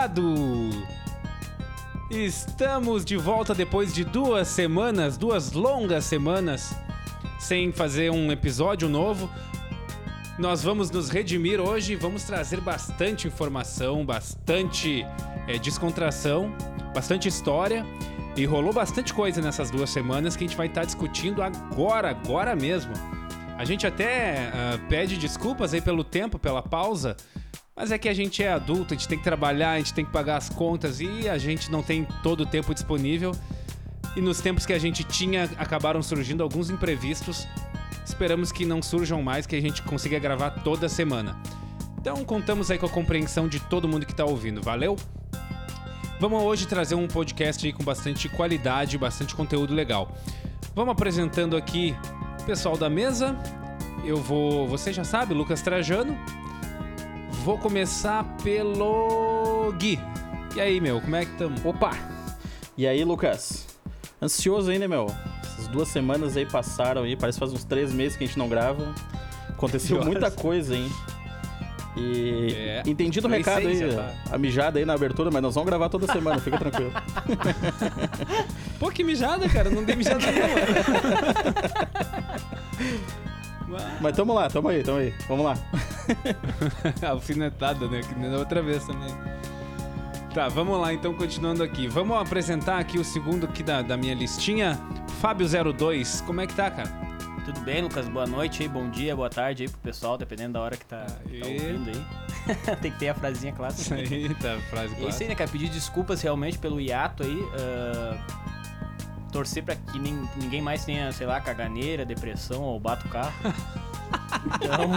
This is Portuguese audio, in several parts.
Obrigado! Estamos de volta depois de duas semanas, duas longas semanas, sem fazer um episódio novo. Nós vamos nos redimir hoje, vamos trazer bastante informação, bastante é, descontração, bastante história. E rolou bastante coisa nessas duas semanas que a gente vai estar discutindo agora, agora mesmo. A gente até uh, pede desculpas aí pelo tempo, pela pausa, mas é que a gente é adulto, a gente tem que trabalhar, a gente tem que pagar as contas e a gente não tem todo o tempo disponível. E nos tempos que a gente tinha, acabaram surgindo alguns imprevistos. Esperamos que não surjam mais, que a gente consiga gravar toda semana. Então contamos aí com a compreensão de todo mundo que está ouvindo. Valeu? Vamos hoje trazer um podcast aí com bastante qualidade, bastante conteúdo legal. Vamos apresentando aqui o pessoal da mesa. Eu vou, você já sabe, Lucas Trajano. Vou começar pelo Gui. E aí, meu, como é que estamos? Opa! E aí, Lucas? Ansioso ainda, meu? Essas duas semanas aí passaram aí, parece que faz uns três meses que a gente não grava. Aconteceu muita coisa, hein? E é. entendi do recado aí, tá. a mijada aí na abertura, mas nós vamos gravar toda semana, fica tranquilo. Pô, que mijada, cara, não dei mijada nenhuma. mas tamo lá, tamo aí, tamo aí, vamos lá. Alfinetada, né, que nem da outra vez também. Tá, vamos lá então, continuando aqui. Vamos apresentar aqui o segundo aqui da, da minha listinha. Fábio02, como é que tá, cara? Tudo bem, Lucas? Boa noite aí, bom dia, boa tarde aí pro pessoal, dependendo da hora que tá, tá ouvindo aí. Tem que ter a frasinha clássica. Isso aí, tá, a frase clássica. É isso aí, né, cara? Pedir desculpas realmente pelo hiato aí. Uh, torcer pra que nem, ninguém mais tenha, sei lá, caganeira, depressão ou bata o carro. Então.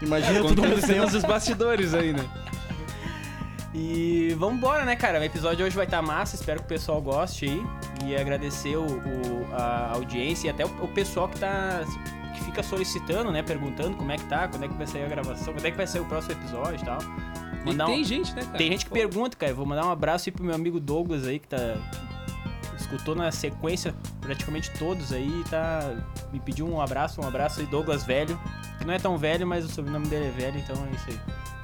Imagina tudo acontecendo nos bastidores aí, né? E vamos embora, né, cara? O episódio hoje vai estar tá massa, espero que o pessoal goste aí. E agradecer o, o a audiência e até o, o, pessoal que tá. que fica solicitando, né? Perguntando como é que tá, quando é que vai sair a gravação, quando é que vai sair o próximo episódio e tal. Mandar e tem um... gente, né, cara? Tem gente que Pô. pergunta, cara. Eu vou mandar um abraço aí pro meu amigo Douglas aí, que tá. Escutou na sequência praticamente todos aí, tá. Me pediu um abraço, um abraço aí, Douglas Velho. Que não é tão velho, mas o sobrenome dele é velho, então é isso aí.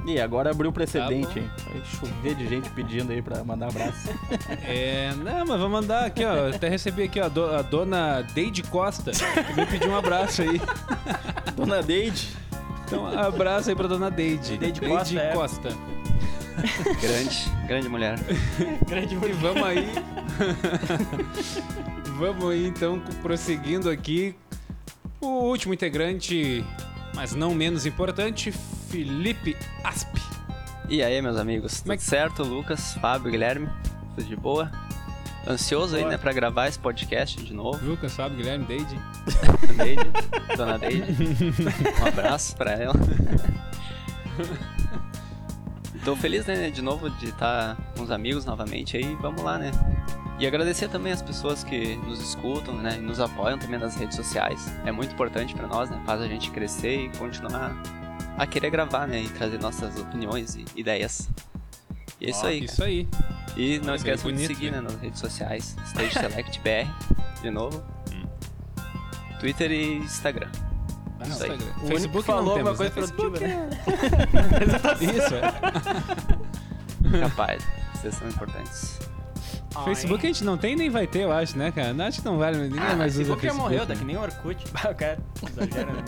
E agora abriu o precedente, hein? Vai chover de gente pedindo aí pra mandar abraço. É, não, mas vou mandar aqui, ó. Até recebi aqui, ó, a dona Deide Costa, que me pediu um abraço aí. Dona Deide? Então, abraço aí pra dona Deide. Deide, Deide Costa. É. Costa. grande, grande mulher. grande mulher. E vamos aí. vamos aí, então, prosseguindo aqui. O último integrante mas não menos importante, Felipe Asp. E aí, meus amigos? Como é que... certo? Lucas, Fábio, Guilherme? Tudo de boa? Ansioso boa. aí, né, pra gravar esse podcast de novo. Lucas, Fábio, Guilherme, Deide. Deide, dona Deide. Um abraço pra ela. Tô feliz, né, de novo de estar com os amigos novamente aí. Vamos lá, né? E agradecer também as pessoas que nos escutam, né, e nos apoiam também nas redes sociais. É muito importante para nós, né? Faz a gente crescer e continuar a querer gravar, né, e trazer nossas opiniões e ideias. E é isso aí. Isso aí. E não esqueça de seguir né? né, nas redes sociais, Stage Select BR, de novo. Hum. Twitter e Instagram. Ah, isso aí. O Facebook falou uma coisa produtiva, né? Isso, é. Capaz, vocês são importantes. Facebook a gente não tem nem vai ter, eu acho, né, cara? Não, acho que não vale, ninguém ah, mais usa Facebook. já morreu, tá que nem o Orkut. o cara exagera, né?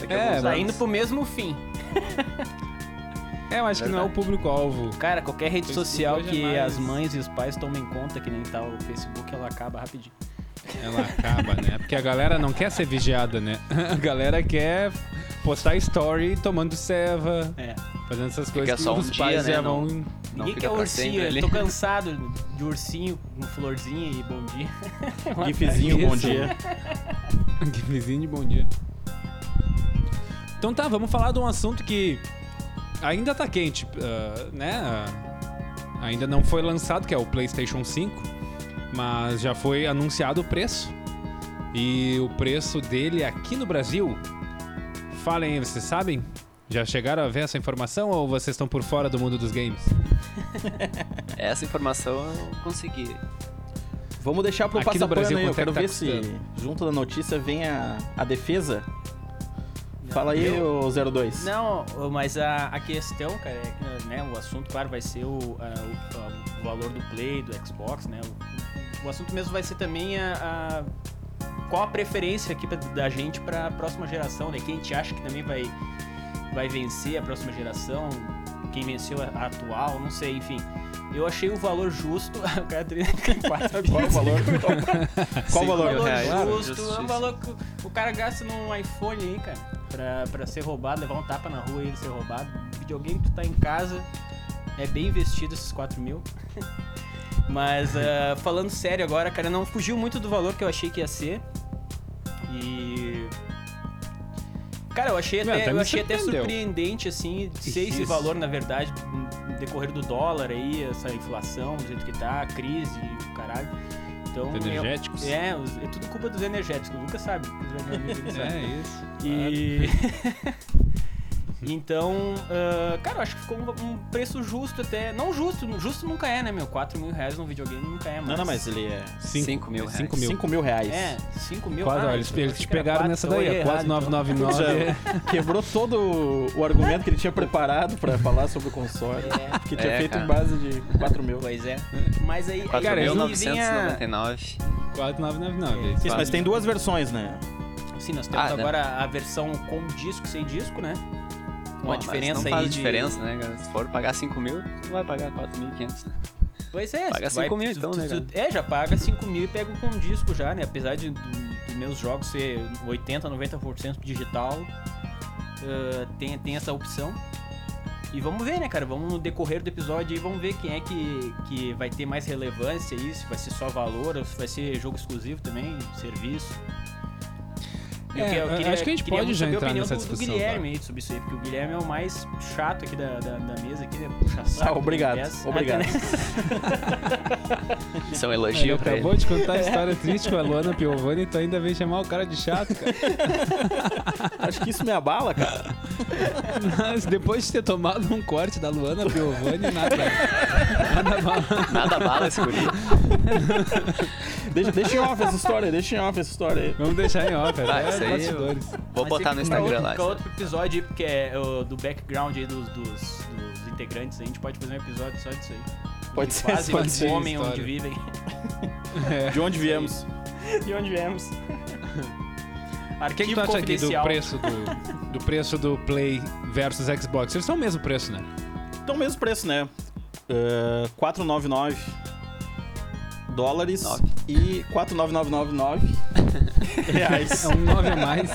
Mas... é, tá indo pro mesmo fim. É, eu acho Verdade. que não é o público-alvo. Cara, qualquer rede social que mais... as mães e os pais tomem conta, que nem tá o Facebook, ela acaba rapidinho. Ela acaba, né? Porque a galera não quer ser vigiada, né? A galera quer postar story tomando ceva, é. fazendo essas coisas que, que os um pais dia, já né? vão... Não, Ninguém quer ursinho, eu tô cansado de ursinho com florzinha e bom dia. Gifzinho, bom dia. Gifzinho de bom dia. Então tá, vamos falar de um assunto que ainda tá quente, uh, né? Uh, ainda não foi lançado, que é o PlayStation 5, mas já foi anunciado o preço. E o preço dele aqui no Brasil Falem aí, vocês sabem? Já chegaram a ver essa informação ou vocês estão por fora do mundo dos games? essa informação eu consegui. Vamos deixar pro passapano aí, eu quero tá ver custando? se junto da notícia vem a, a defesa Fala aí, Eu- ô 02. Não, mas a, a questão, cara, é que né, o assunto, claro, vai ser o, a- o, a- o valor do Play, do Xbox, né? O, o assunto mesmo vai ser também a, a- qual a preferência aqui pra- da gente para a próxima geração, né? Quem a gente acha que também vai, vai vencer a próxima geração, quem venceu a, a atual, não sei, enfim. Eu achei o valor justo. o cara tem 4 Qual o valor? Qual o valor? valor. Claro. justo, é um valor que o- o cara gasta num iPhone aí, cara, pra, pra ser roubado, levar um tapa na rua e ele ser roubado. Videogame que tu tá em casa, é bem investido esses 4 mil. Mas ah, falando sério agora, cara, não fugiu muito do valor que eu achei que ia ser. E. Cara, eu achei Meu, até, até eu achei até surpreendente, assim, ser esse valor, na verdade, no decorrer do dólar aí, essa inflação, do jeito que tá, a crise e caralho. Então, Os energéticos. é, os- é tudo culpa dos energéticos, ele sabe. É isso. E. então, ah, cara, eu acho que ficou um, um preço justo até. Não justo, justo nunca é, né, meu? 4 mil reais num videogame nunca é, mas. Não, não, mas ele é Cinco mil reais. 5 mil. 5 mil reais. É, 5 mil Quase, ah, eles, eles te pegaram quatro, nessa então eu daí, é errado, então. 4999. Já quebrou todo o argumento que ele tinha preparado pra falar sobre o console. É, Que tinha É, feito cara. em base de 4 mil. pois é. Mas aí, aí, Cara, aí eu vinha. 4.999. 4999. Isso, fala. mas tem duas versões, né? Sim, nós temos Ah, agora a versão com disco sem disco, né? Pô, Uma mas diferença não aí de... diferença, né, cara? Se for pagar 5 mil, tu não vai pagar 4.500. né? Pois é, Paga tu vai- 5 mil então, tu- né, tu- É, já paga 5 mil e pega com um disco já, né? Apesar de do- dos meus jogos ser 80, 90% digital, eh, tem, tem essa opção. E vamos ver, né, cara? Vamos no decorrer do episódio e vamos ver quem é que, que vai ter mais relevância aí, se vai ser só valor ou se vai ser jogo exclusivo também, serviço. É, acho que a gente queria pode já entrar nessa do, do discussão, Guilherme aí sobre isso aí, porque o Guilherme é o mais chato aqui da, da, da mesa, aqui, né? Puxa saco. Ah, obrigado, dessa. obrigado. Isso é um Ele elogio pra ele. acabou de contar a história triste com a Luana Piovani e tu ainda vem chamar o cara de chato, cara. Acho que isso me abala, cara. Mas depois de ter tomado um corte da Luana Piovani, nada. Nada mal. Nada bala esse guri. Deixa, deixa em off essa história, deixa em off essa história aí. Vamos deixar em off, Ah, é isso aí bastidores. Vou botar no Instagram outro, lá. Outro episódio aí, porque é o do background aí dos, dos, dos integrantes, a gente pode fazer um episódio só disso aí. Pode De ser, quase pode onde ser comem, história. onde vivem. É. De onde viemos? De onde viemos. O que, que tu acha aqui do preço do, do preço do Play versus Xbox? Eles são o mesmo preço, né? Então, o mesmo preço, né? Uh, 499 dólares Nove. e 49999 reais. É um 9 a mais.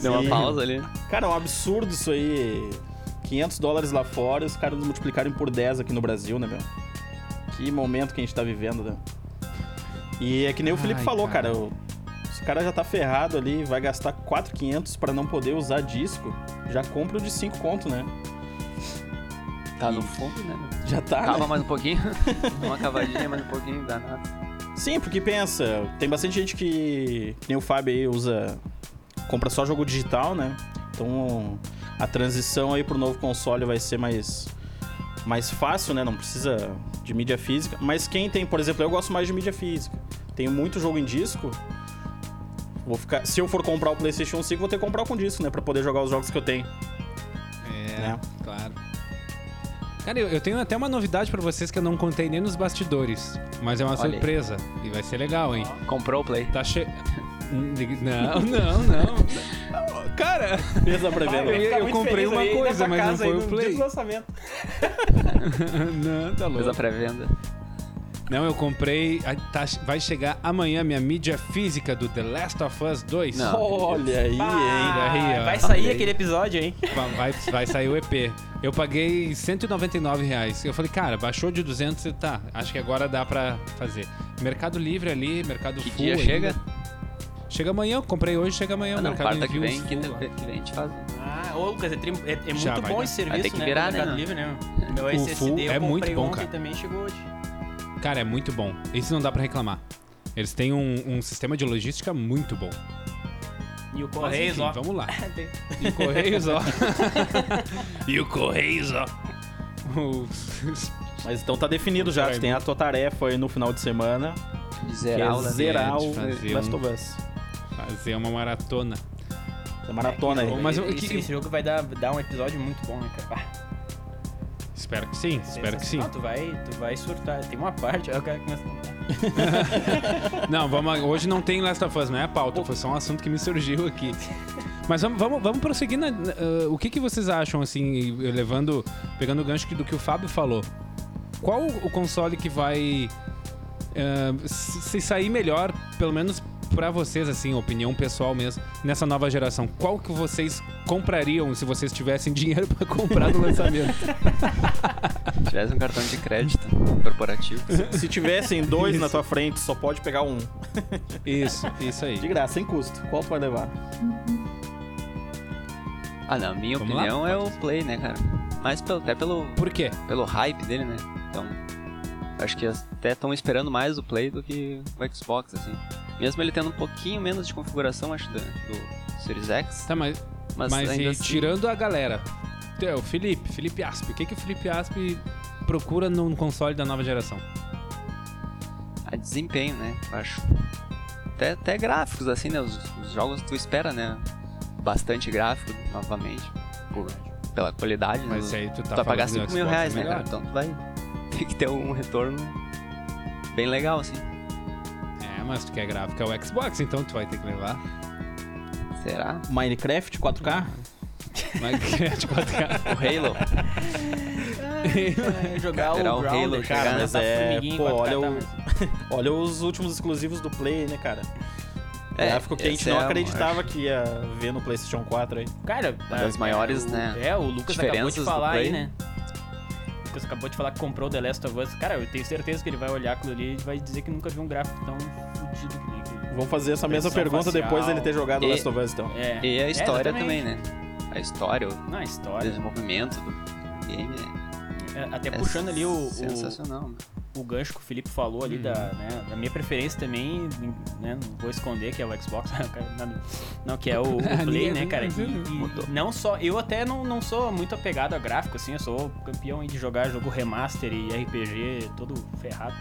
Deu uma pausa ali. Cara, é um absurdo isso aí. 500 dólares lá fora e os caras multiplicarem por 10 aqui no Brasil, né, meu? Que momento que a gente tá vivendo, né? E é que nem o Felipe Ai, falou, cara. cara. o- se o cara já tá ferrado ali, vai gastar 4,500 pra não poder usar disco, já compra o de 5 conto, né? Tá no fundo, né? Já tá, né? Cava mais um pouquinho. uma cavadinha mais um pouquinho, dá nada. Sim, porque pensa, tem bastante gente que, que nem o Fábio aí, usa. compra só jogo digital, né? Então a transição aí pro novo console vai ser mais, mais fácil, né? Não precisa de mídia física. Mas quem tem, por exemplo, eu gosto mais de mídia física. Tenho muito jogo em disco. Vou ficar, se eu for comprar o PlayStation 5, vou ter que comprar com disco, né? Pra poder jogar os jogos que eu tenho. É, né? claro. Cara, eu, eu tenho até uma novidade pra vocês que eu não contei nem nos bastidores. Mas é uma Olha aí. surpresa. E vai ser legal, hein? Comprou o Play. Tá che... Não, não, não. Cara, Fez a pré-venda. eu, eu comprei uma coisa, mas não foi o Play. lançamento. não, tá louco. pré-venda. Não, eu comprei. tá- vai chegar amanhã minha mídia física do The Last of Us 2. Não. Olha aí, hein? aí, ó. vai sair Olha aí. aquele episódio, hein? Va- Vai, vai sair o EP. Eu paguei 199 reais. Eu falei, cara, baixou de 200 e tá. Acho que agora dá pra fazer. Mercado Livre ali, Mercado Que Full. dia ainda. chega? Chega amanhã, eu comprei hoje, chega amanhã. Ah, não, Mercado quarta que vem, Full quinta que vem a gente faz. Ah, ô Lucas, é, tri- é- é Já muito vai bom dar. esse Vai ter serviço, que né? virar, do Mercado né? Livre, né? Meu O SSD Full eu é muito comprei bom, ontem cara. também chegou hoje. Cara, é muito bom. Isso não dá pra reclamar. Eles têm um, um sistema de logística muito bom. E o Mas, Correios, enfim, ó. Vamos lá. E o Correios, ó. e o Correios, ó. Mas então tá definido já. Tu tem a tua tarefa aí no final de semana. De Que zerar é o zerar o fazer Last um- of Us. Fazer uma maratona. Essa maratona É, aí. Mas esse, que- esse jogo vai dar, dar um episódio muito bom, né, cara? Espero que sim, espero que sim. Não, tu vai, tu vai surtar. Tem uma parte, aí o cara começa a contar. Não, vamos, hoje não tem Last of Us, não é a pauta, foi só um assunto que me surgiu aqui. Mas vamos, vamos, vamos prosseguir. Na, ah, o que, que vocês acham, assim, levando, pegando o gancho do que o Fábio falou? Qual o console que vai se se sair melhor, pelo menos pra vocês, assim, opinião pessoal mesmo, nessa nova geração? Qual que vocês comprariam se vocês tivessem dinheiro pra comprar no lançamento? Se tivesse um cartão de crédito corporativo. Se tivessem dois na tua frente, só pode pegar um. Isso, isso aí. De graça, sem custo. Qual tu vai levar? Ah, não, minha Vamos lá? opinião é o Play, né, cara? Mas pelo, até pelo, Por quê? pelo hype dele, né? Então, acho que até estão esperando mais o Play do que o Xbox, assim. Mesmo ele tendo um pouquinho menos de configuração, acho, do, do Series X. Tá, mas Mas, Mas, e assim, tirando a galera, é, o Felipe, Felipe Asp, o que, que o Felipe Asp procura num console da nova geração? a desempenho, né? Acho. Até, até gráficos, assim, né? Os, os jogos tu espera, né? Bastante gráfico, novamente. Por, pela qualidade, né? Mas aí tu tá tu vai pagar falando do 5 mil reais, é né, cara? melhor. Então tu vai ter que ter um retorno bem legal, assim. É, mas tu quer gráfico é o Xbox, então tu vai ter que levar. Será? Minecraft 4K? Minecraft 4K. O Halo? É, jogar o o Halo cara, mas é, pô, 4K, olha tá, o- Olha os últimos exclusivos do Play, né, cara? É, Gráfico que a gente não é acreditava maior- que ia ver no PlayStation 4 aí. Cara, das é, maiores, o- né, É, o Lucas acabou de do falar aí, Play. né? O Lucas acabou de falar que comprou The Last of Us. Cara, eu tenho certeza que ele vai olhar aquilo ali e vai dizer que nunca viu um gráfico tão fodido que nem aquele. Vamos fazer essa mesma pergunta facial. depois dele ter jogado E- Last of Us, então. É. E a É, história exatamente. também, né? A história, o Não, a história. desenvolvimento do game é, É, Até é puxando ali o, o, sensacional. O gancho que o Felipe falou ali da, né, da minha preferência também, né, não vou esconder que é o Xbox, não, que é o, o Play, né, cara? E, e não só, eu até não, não sou muito apegado a gráfico, assim, eu sou campeão de jogar jogo remaster e RPG todo ferrado.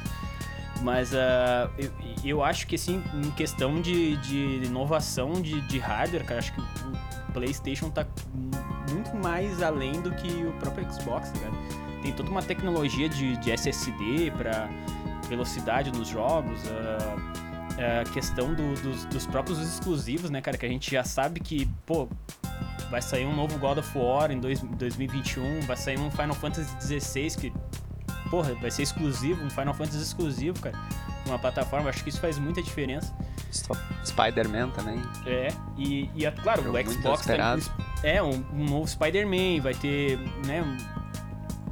Mas ah, eu, eu acho que, assim, em questão de, de inovação de, de hardware, cara, acho que o PlayStation tá muito mais além do que o próprio Xbox, tá ligado? Tem toda uma tecnologia de, de SSD para velocidade nos jogos, a, a questão do- dos, dos próprios exclusivos, né, cara? Que a gente já sabe que, pô, vai sair um novo God of War em dois- 2021, vai sair um Final Fantasy XVI que, porra, vai ser exclusivo, um Final Fantasy exclusivo, cara, uma plataforma. Acho que isso faz muita diferença. Sp- Spider-Man também. É, e, e é claro, Jogo o Xbox tem, esperado. é um, um novo Spider-Man, vai ter, né,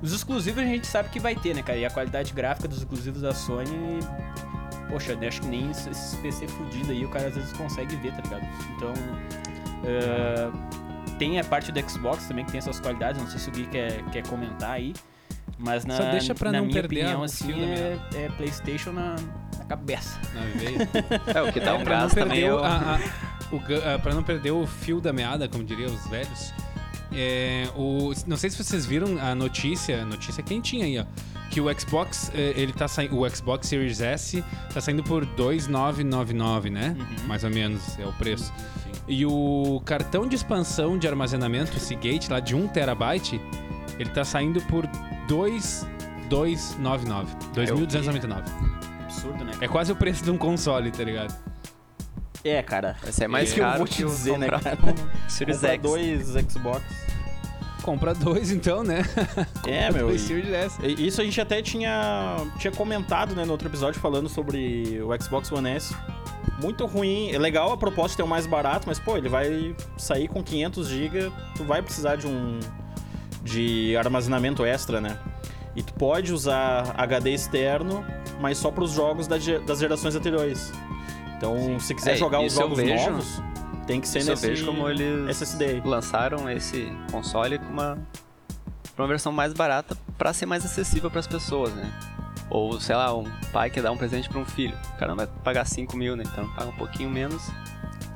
os exclusivos a gente sabe que vai ter, né, cara, e a qualidade gráfica dos exclusivos da Sony, poxa, né, acho que nem esses PC fudidos aí o cara às vezes consegue ver, tá ligado? Então, é, tem a parte do Xbox também que tem essas qualidades, não sei se o Gui quer, quer comentar aí, mas na, Só deixa pra na não minha perder opinião, o assim, é, é Playstation na, na cabeça. Na veia. É, o que dá um pra não gás também perder é o, a, a- o ga- ah, pra não perder o fio da meada, como diriam os velhos. É, o, não sei se vocês viram a notícia, notícia quentinha aí, ó. Que o Xbox, eh, ele tá saindo. O Xbox Series S tá saindo por 2,999, né? Uhum. Mais ou menos é o preço. E o cartão de expansão de armazenamento, o Seagate, lá de 1 terabyte, ele tá saindo por 2,299. 2.299. Absurdo, né? É quase o preço de um console, tá ligado? É, cara. Vai ser mais Isso que eu caro vou te o dizer, né, cara? Series Compra X. dois Xbox. Compra dois então, né? É, Compra meu. dois e- Series S. Isso a gente até tinha, tinha comentado né, no outro episódio falando sobre o Xbox One S. Muito ruim. É legal a proposta de ter um mais barato, mas pô, ele vai sair com 500 GB. Tu vai precisar de um de armazenamento extra, né? E tu pode usar HD externo, mas só para os jogos das gerações anteriores. Então, se quiser É, jogar os eu jogos vejo. novos, tem que ser Isso eu nesse vejo como eles SSD. lançaram esse console com uma, uma versão mais barata pra ser mais acessível pras pessoas, né? Ou, sei lá, um pai quer dar um presente pra um filho. O cara não vai pagar 5 mil, né? Então paga um pouquinho menos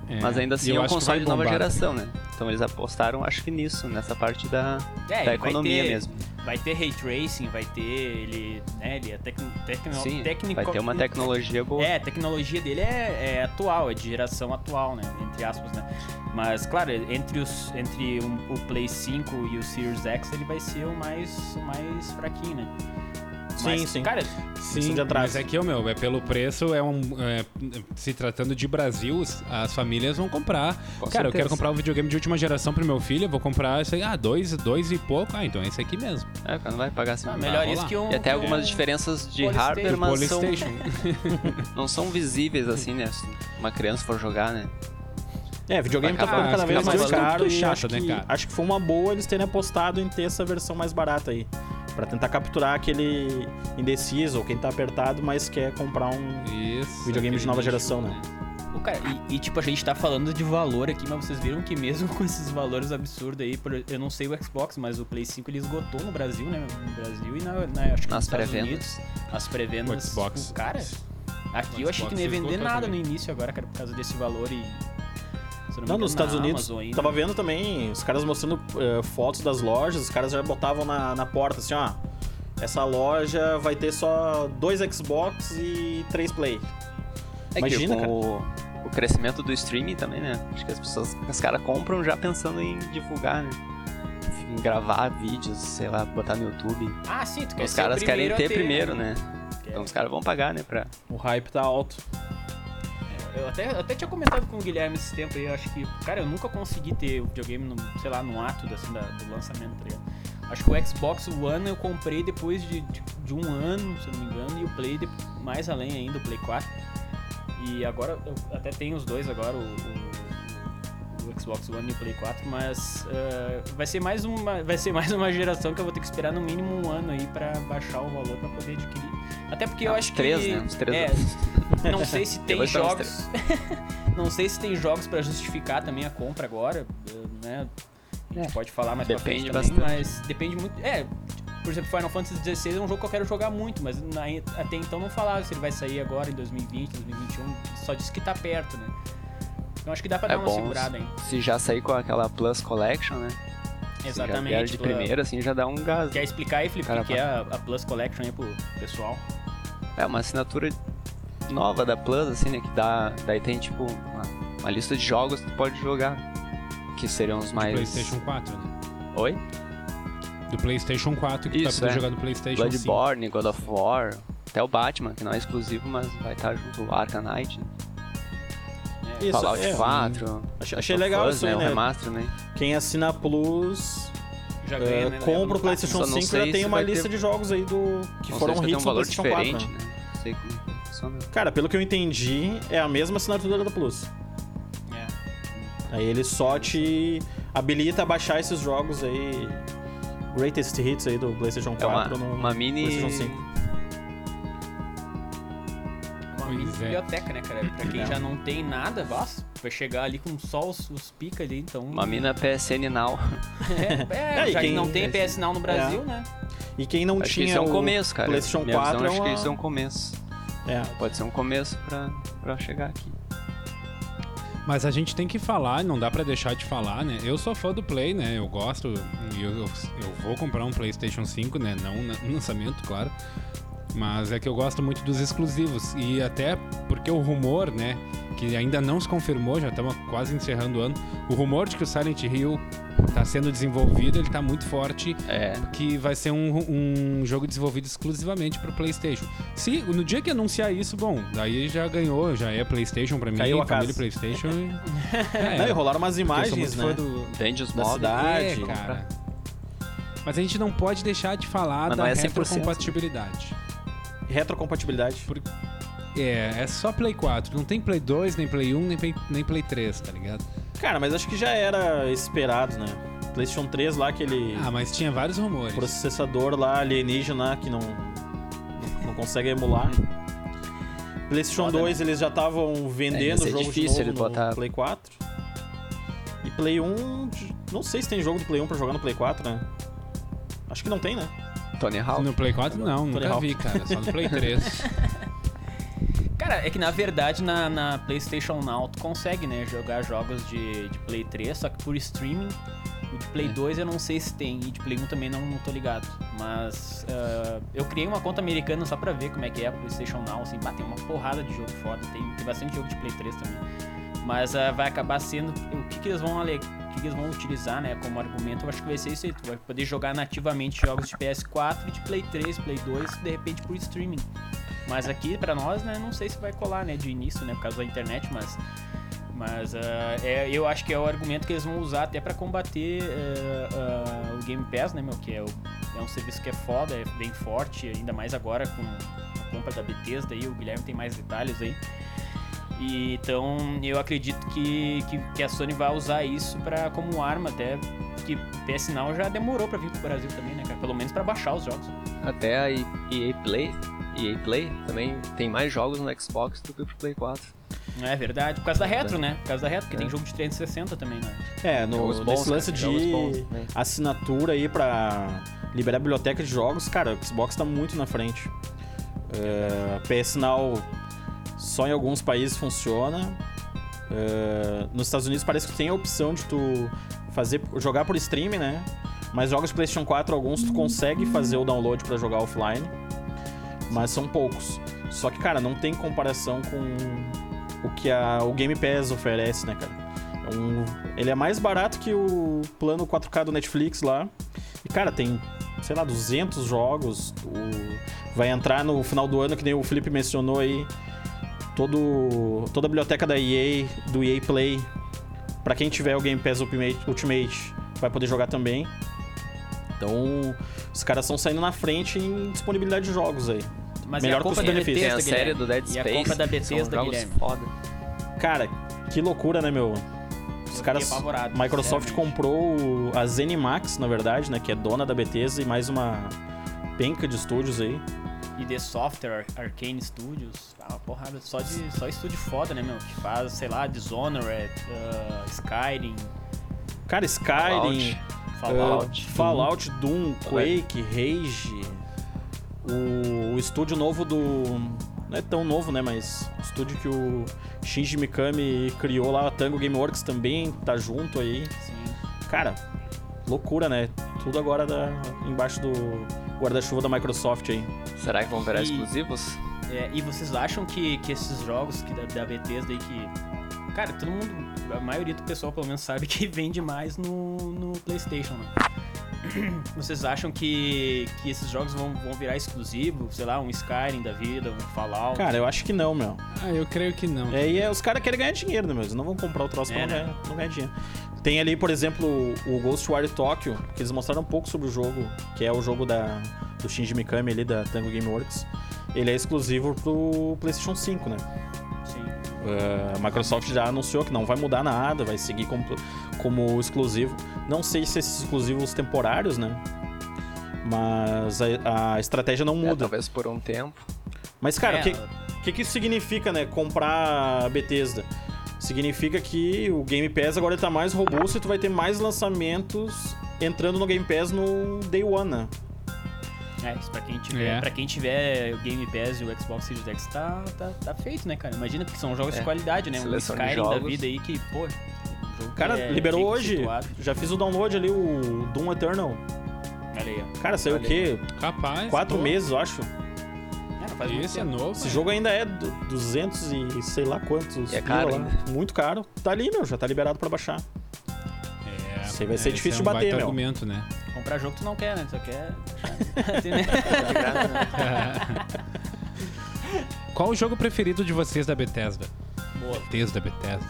É, Mas ainda assim é um console de nova bombar. geração, né? Então eles apostaram, acho que nisso, nessa parte da, É, da vai economia ter- mesmo. Vai ter ray tracing, vai ter ele, né, ele é tec, tecno, Sim, técnico- vai ter uma tecnologia boa. É, a tecnologia dele é, é atual, é de geração atual, né? Entre aspas, né? Mas, claro, entre, os, entre um- o Play 5 e o Series X, ele vai ser o mais, o mais fraquinho, né? Sim, Mas, sim. Cara, Sim, de atrás. mas é que, ô, meu, é pelo preço, é um. é, se tratando de Brasil, as famílias vão comprar. Com Cara, eu quero certeza. comprar um videogame de última geração pro meu filho, eu vou comprar esse aí, ah, dois, dois e pouco. Ah, então é esse aqui mesmo. É, cara, não vai pagar assim. ah, melhor isso que um. E até algumas um- diferenças de hardware, mas são, não são visíveis assim, né? Se uma criança for jogar, né? É, videogame tá ficando cada vez mais crianças caro e chato, acho, né, que, cara? acho que foi uma boa eles terem apostado em ter essa versão mais barata aí. Pra tentar capturar aquele indeciso ou quem tá apertado, mas quer comprar um... Isso. Videogame de nova geração, né? Pô, cara, e, e, tipo, a gente tá falando de valor aqui, mas vocês viram que mesmo com esses valores absurdos aí, por- eu não sei o Xbox, mas o Play 5 ele esgotou no Brasil, né? No Brasil e na, na- acho que Nas pré-vendas. Unidos. As pré-vendas. O Xbox. Cara, aqui O eu achei que não ia vender nada também. no início agora, cara, por causa desse valor e. se Não, nos Estados Unidos, ainda. tava vendo também os caras mostrando eh, fotos das lojas, os caras já botavam na, na porta assim, ó. Essa loja vai ter só dois Xbox e três Play. É Imagina, que o, o crescimento do streaming também, né? Acho que as pessoas, os caras compram já pensando em divulgar, né? Em gravar vídeos, sei lá, botar no YouTube. Ah, sim, tu quer Os ser o caras querem a ter primeiro, né? né? Então os caras vão pagar, né? Pra... O hype tá alto. Eu até, até tinha comentado com o Guilherme esse tempo aí, eu acho que, cara, eu nunca consegui ter o videogame, no, sei lá, no ato assim, da- do lançamento, tá ligado? Acho que o Xbox One eu comprei depois de, de, de um ano, se não me engano, e o Play de- mais além ainda, o Play 4. E agora, eu até tenho os dois agora, o- o Xbox One e Play 4, mas eh, vai, ser mais uma, vai ser mais uma geração que eu vou ter que esperar no mínimo um ano aí pra baixar o valor pra poder adquirir. Até porque eu Ah, acho uns três, que... né? Uns três é, anos. não sei se tem jogos. não sei se tem jogos pra justificar também a compra agora, eh, né? A gente É, pode falar mais depende pra frente também, bastante. mas depende muito. É, por exemplo, Final Fantasy XVI é um jogo que eu quero jogar muito, mas até então não falava se ele vai sair agora em 2020, 2021, só disse que tá perto, né? Então acho que dá pra É dar uma bom segurada aí. se já sair com aquela Plus Collection, né? Se já vier Exatamente. de tu- primeira, assim, já dá um gás. Quer explicar aí, Felipe, o que é a, a Plus Collection aí pro pessoal? É uma assinatura nova da Plus, assim, né? Que dá. Daí tem tipo uma, uma lista de jogos que tu pode jogar. Que seriam os mais. PlayStation 4, né? Oi? Do PlayStation 4 que Isso, tá pra é. jogar no PlayStation 5. Bloodborne, God of War, até o Batman, que não é exclusivo, mas vai estar junto o Arkham Knight, né? É, Isso, Fallout é, 4. Achei, Last achei of legal isso aí, O né? remaster, né? Quem assina Plus já ganha, né? compra o PlayStation Só não 5 sei já tem uma lista ter- de jogos aí do que Não foram hits um no valor PlayStation 4. diferente, né? né? Não sei como funciona. Cara, pelo que eu entendi, é a mesma assinatura da Plus. É. Aí ele só te habilita a baixar esses jogos aí. Greatest Hits aí do PlayStation É uma, 4 no uma mini. PlayStation 5. Uma Pois mini é. biblioteca, né, cara? Pra quem É. já não tem nada, basta, vai chegar ali com só os, os pica ali, então... Uma mina PSN Now. É, é, É, já que quem- não tem PS Now no Brasil, né? E quem não Acho que tinha isso é um começo, cara. PlayStation Minha 4 visão, é acho uma... que isso é um começo. É. Pode ser um começo pra, pra chegar aqui. Mas a gente tem que falar, não dá pra deixar de falar, né? Eu sou fã do Play, né? Eu gosto, e eu, eu, eu vou comprar um PlayStation 5, né? Não no lançamento, claro. Mas é que eu gosto muito dos exclusivos. E até porque o rumor, né? Que ainda não se confirmou, já estamos quase encerrando o ano. O rumor de que o Silent Hill tá sendo desenvolvido, ele tá muito forte É. que vai ser um, um jogo desenvolvido exclusivamente para PlayStation. Se no dia que anunciar isso, bom, daí já ganhou, já é PlayStation para mim, Caiu a família casa. PlayStation. e- Não, e é, rolaram umas imagens, né? do Vende os Da cidade. é, cara. Mas a gente não pode deixar de falar Mas da é 100%, retrocompatibilidade. Retrocompatibilidade. É, é só Play 4, não tem Play 2, nem Play 1, nem Play, nem Play 3, tá ligado? Cara, mas acho que já era esperado, né? PlayStation 3 lá, aquele Ah, mas tinha vários rumores. processador lá alienígena que não, não consegue emular. PlayStation Foda, 2 eles já estavam É, vendendo o ser jogo de difícil novo ele no botar- Play 4. E Play 1, não sei se tem jogo do Play 1 pra jogar no Play 4, né? Acho que não tem, né? Tony Hawk. No Play 4 não, Tony nunca Hawk. vi, cara, só no Play 3. Cara, é que na verdade na, na PlayStation Now tu consegue, né, jogar jogos de, de Play 3, só que por streaming. O de Play 2 eu não sei se tem, e de Play 1 também não, não tô ligado. Mas ah, eu criei uma conta americana só pra ver como é que é a PlayStation Now, assim, bah, tem uma porrada de jogo foda, tem, tem bastante jogo de Play 3 também. Mas ah, vai acabar sendo. O que, que eles vão ale- o que, eles vão utilizar, né, como argumento, eu acho que vai ser isso aí. Tu vai poder jogar nativamente jogos de PS4 e de Play 3, Play 2, de repente por streaming. Mas aqui, pra nós, né, não sei se vai colar, né, de início, né, por causa da internet, mas. Mas ah, é, eu acho que é o argumento que eles vão usar até pra combater ah, ah, o Game Pass, né, meu? Que é, o- é um serviço que é foda, é bem forte, ainda mais agora com a compra da Bethesda aí, o Guilherme tem mais detalhes aí. E, então eu acredito que, que, que a Sony vai usar isso pra, como arma até. Que PS Now já demorou pra vir pro Brasil também, né, cara? Pelo menos pra baixar os jogos. Até a EA Play, EA Play também tem mais jogos no Xbox do que pro Play 4. Não é verdade? Por causa da retro, né? Por causa da retro, porque É. tem jogo de 360 também, né? É, no, bons, nesse lance de bons, né? assinatura aí pra liberar a biblioteca de jogos, cara, o Xbox tá muito na frente. É, PS Now só em alguns países funciona. É, nos Estados Unidos parece que tem a opção de tu fazer jogar por streaming, né? Mas jogos de PlayStation 4 alguns tu consegue fazer o download pra jogar offline, mas são poucos. Só que cara, não tem comparação com o que a, o Game Pass oferece, né, cara? É um- ele é mais barato que o plano 4K do Netflix lá. E, cara, tem, sei lá, 200 jogos. O- vai entrar no final do ano, que nem o Felipe mencionou aí. Todo, toda a biblioteca da EA, do EA Play. Pra quem tiver o Game Pass Ultimate, Ultimate vai poder jogar também. Então, os caras estão saindo na frente em disponibilidade de jogos aí. Mas Melhor e a compra da custo-benefício. Tem Bethesda, a série Guilherme? do Dead E a Space. compra da Bethesda, Guilherme? foda. Cara, que loucura, né, meu? Os caras. Microsoft comprou a ZeniMax, na verdade, né? Que é dona da Bethesda e mais uma penca de estúdios aí. E The Software, Arcane Studios, ah, uma porrada, só, de, só estúdio foda, né, meu? Que faz, sei lá, Dishonored, uh, Skyrim, Cara, Skyrim, Fallout. uh, Fallout, Doom, Quake, Rage. O, o estúdio novo do. Não é tão novo, né? Mas o estúdio que o Shinji Mikami criou lá, a Tango Gameworks também tá junto aí. Sim. Cara, loucura, né? Tudo agora da, embaixo do guarda-chuva da Microsoft aí. Será que vão virar E- exclusivos? É, e vocês acham que, que esses jogos que da, da Bethesda aí que. Cara, todo mundo. A maioria do pessoal pelo menos sabe que vende mais no, no PlayStation, né? Vocês acham que, que esses jogos vão, vão virar exclusivo? Sei lá, um Skyrim da vida, um Fallout? Cara, eu acho que não, meu. Ah, eu creio que não. É, e é, os caras querem ganhar dinheiro, né, meu? Eles não vão comprar o troço pra É, não, né? ganhar, não ganhar dinheiro. Tem ali, por exemplo, o Ghostwire Tokyo, que eles mostraram um pouco sobre o jogo, que é o jogo da, do Shinji Mikami ali, da Tango Gameworks. Ele é exclusivo pro PlayStation 5, né? Uh, a Microsoft já anunciou que não vai mudar nada, vai seguir como, como exclusivo. Não sei se esses exclusivos temporários, né? Mas a, a estratégia não É, muda. talvez por um tempo. Mas, cara, É, o que, que, que isso significa, né? Comprar a Bethesda? Significa que o Game Pass agora tá mais robusto e tu vai ter mais lançamentos entrando no Game Pass no Day One, né? É, isso pra quem tiver, É. pra quem tiver o Game Pass e o Xbox Series X tá, tá, tá feito, né, cara? Imagina, porque são jogos É. de qualidade, né? Um Seleção de Skyrim da vida aí que, pô. um Cara, é liberou hoje. conceituado. Já fiz o download ali, o Doom Eternal. Olha aí, ó. Cara, saiu o quê? Capaz. Quatro pô. meses, eu acho. É, Isso é novo. Esse é. jogo ainda é du- 200 e sei lá quantos. E é caro lá. ainda. Muito caro. Tá ali, meu. Já tá liberado pra baixar. É, Isso aí vai ser esse difícil é um de bater, baita meu. argumento, né? Comprar jogo tu não quer, né? Tu só quer. Assim, né? De graça, né? Qual o jogo preferido de vocês da Bethesda? Boa. Bethesda, Bethesda.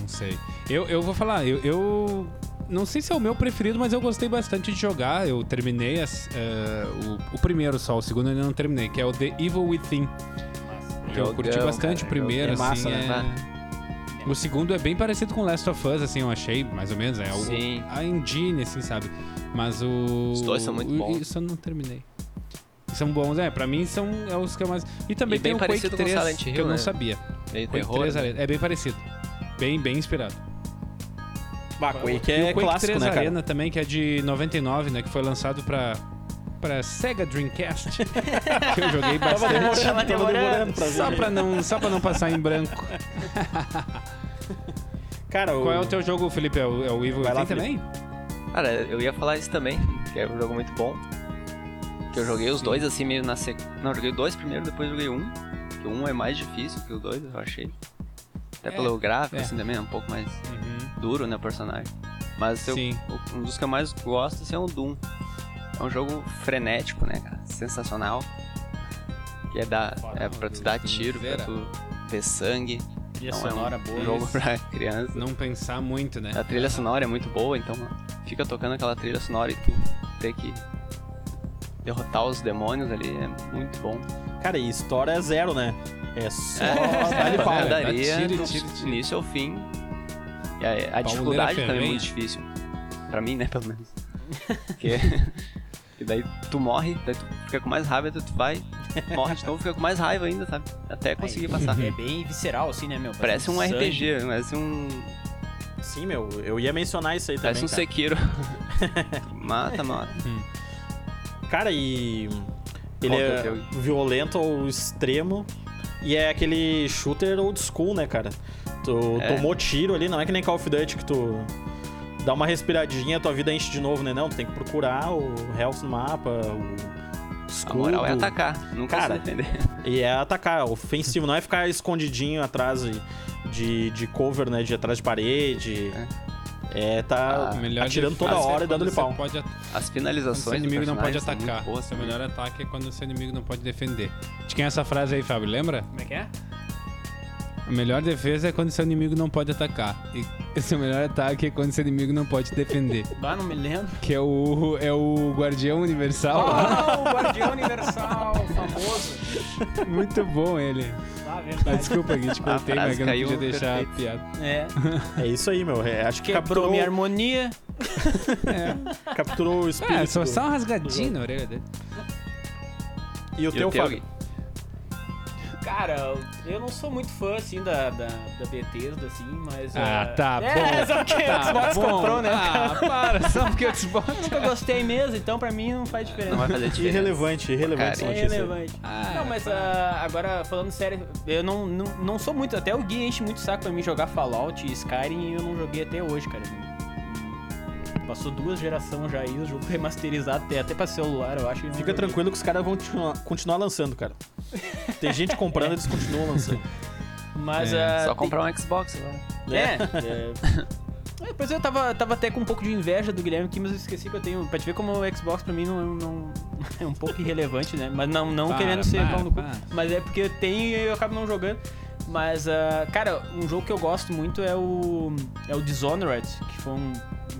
Não sei. Eu, eu vou falar, eu, eu não sei se é o meu preferido, mas eu gostei bastante de jogar. Eu terminei as, eh, o, o primeiro só, o segundo eu ainda não terminei, que é o The Evil Within. Que eu curti bastante o cara, primeiro, É massa, assim. né? é- O segundo é bem parecido com Last of Us, assim, eu achei, mais ou menos. É o, Sim. a engine, assim, sabe? Mas o. Os dois são muito o- bons. Isso eu não terminei. São bons, é. Pra mim são é os que eu mais. E também E tem bem o Quake parecido com 3, Silent que Hill, eu não né? sabia. Meio Quake terror. 3 né? é bem parecido. Bem, bem inspirado. Bah, Quake e é o Quake clássico, 3 né, cara? Arena também, que é de 99, né? Que foi lançado pra pra Sega Dreamcast, que eu joguei Tava bastante. demorando, Tava tava demorando. pra Só pra, não, só pra não passar em branco. Cara, Qual é o teu jogo, Felipe? É o, é o Evil Vai lá, Within também? Cara, eu ia falar isso também, que é um jogo muito bom. Que eu joguei os dois assim meio na sequência. Não, joguei dois primeiro, depois joguei um. Que o um é mais difícil que o dois, eu achei. Até É, pelo gráfico, é. assim, também é um pouco mais Uhum. duro, né, o personagem. Mas eu, Sim. o- um dos que eu mais gosto assim, é o Doom. É um jogo frenético, né, cara? Sensacional. Que é, dar, é pra tu dar tiro, pra tu ver sangue. Trilha é sonora um boa. jogo pra criança. Não pensar muito, né? A trilha sonora é muito boa, então fica tocando aquela trilha sonora e tu ter que derrotar os demônios ali é muito bom. Cara, e história é zero, né? É só É, dá-lhe pau. dá daria tiro, do tiro, tiro. início ao fim. E a, a dificuldade também é muito difícil. Pra mim, né, pelo menos. Porque e daí tu morre, daí tu fica com mais raiva, daí tu vai, morre de novo, fica com mais raiva ainda, sabe? Até conseguir passar. É bem visceral, assim, né, meu? Parece um sangue. RPG, parece um. Sim, meu, eu ia mencionar isso aí Parece também. um cara. Sekiro. mata, mata. Cara, e. Ele que é é violento ao extremo. E é aquele shooter old school, né, cara? Tu É. tomou tiro ali, não é que nem Call of Duty que tu dá uma respiradinha, tua vida enche de novo, né? Não, tu tem que procurar o health no mapa, o A escudo. moral é atacar, nunca Cara, se defender. E é atacar, ofensivo, não é ficar escondidinho atrás de, de, de cover, né? De atrás de parede. É, tá Ah, atirando toda é hora e dando-lhe pau. Pode, at- As finalizações do inimigo não pode atacar. muito boas Seu melhor ataque é quando seu inimigo não pode defender. De quem é essa frase aí, Fábio? Lembra? Como é que é? A melhor defesa é quando seu inimigo não pode atacar. E seu melhor ataque é quando seu inimigo não pode defender. Bah, não me lembro. Que é o, é o Guardião Universal. Ah, o Guardião Universal, famoso. Muito bom ele. Ah, Ah, verdade. desculpa, Gui, te cortei, frase mas eu não podia deixar a perfeito. piada. É, É isso aí, meu. É, acho que quebrou capturou, minha harmonia. É, capturou o espírito. é só, só um rasgadinho na orelha dele. E o E teu, o teu, Fábio? Cara, eu não sou muito fã, assim, da, da, da Bethesda, assim, mas... Ah, ah, tá é, bom. só porque Tá o Xbox bom. comprou, né? Ah, para, só porque o Xbox. Nunca gostei mesmo, então pra mim não faz diferença. Não vai fazer diferença. Irrelevante, irrelevante essa Cara, notícia. aí. relevante. Ah, não, mas ah, agora falando sério, eu não, não, não sou muito. Até o Gui enche muito saco pra mim jogar Fallout e Skyrim e eu não joguei até hoje, cara. Passou duas gerações já aí, o jogo remasterizado até, até pra celular, eu acho. e Fica joguei. tranquilo que os caras vão continuar, continuar lançando, cara. Tem gente comprando, eles continuam lançando. Mas É, ah, Só tem- comprar um Xbox agora. É, é. É, Pois eu tava, tava até com um pouco de inveja do Guilherme aqui, mas eu esqueci que eu tenho. Pra te ver como o Xbox pra mim não, não- é um pouco irrelevante, né? Mas não, não Para, querendo ser para, pau no cu. para. Mas é porque eu tenho e eu acabo não jogando. Mas, ah, cara, um jogo que eu gosto muito é o. É o Dishonored, que foi um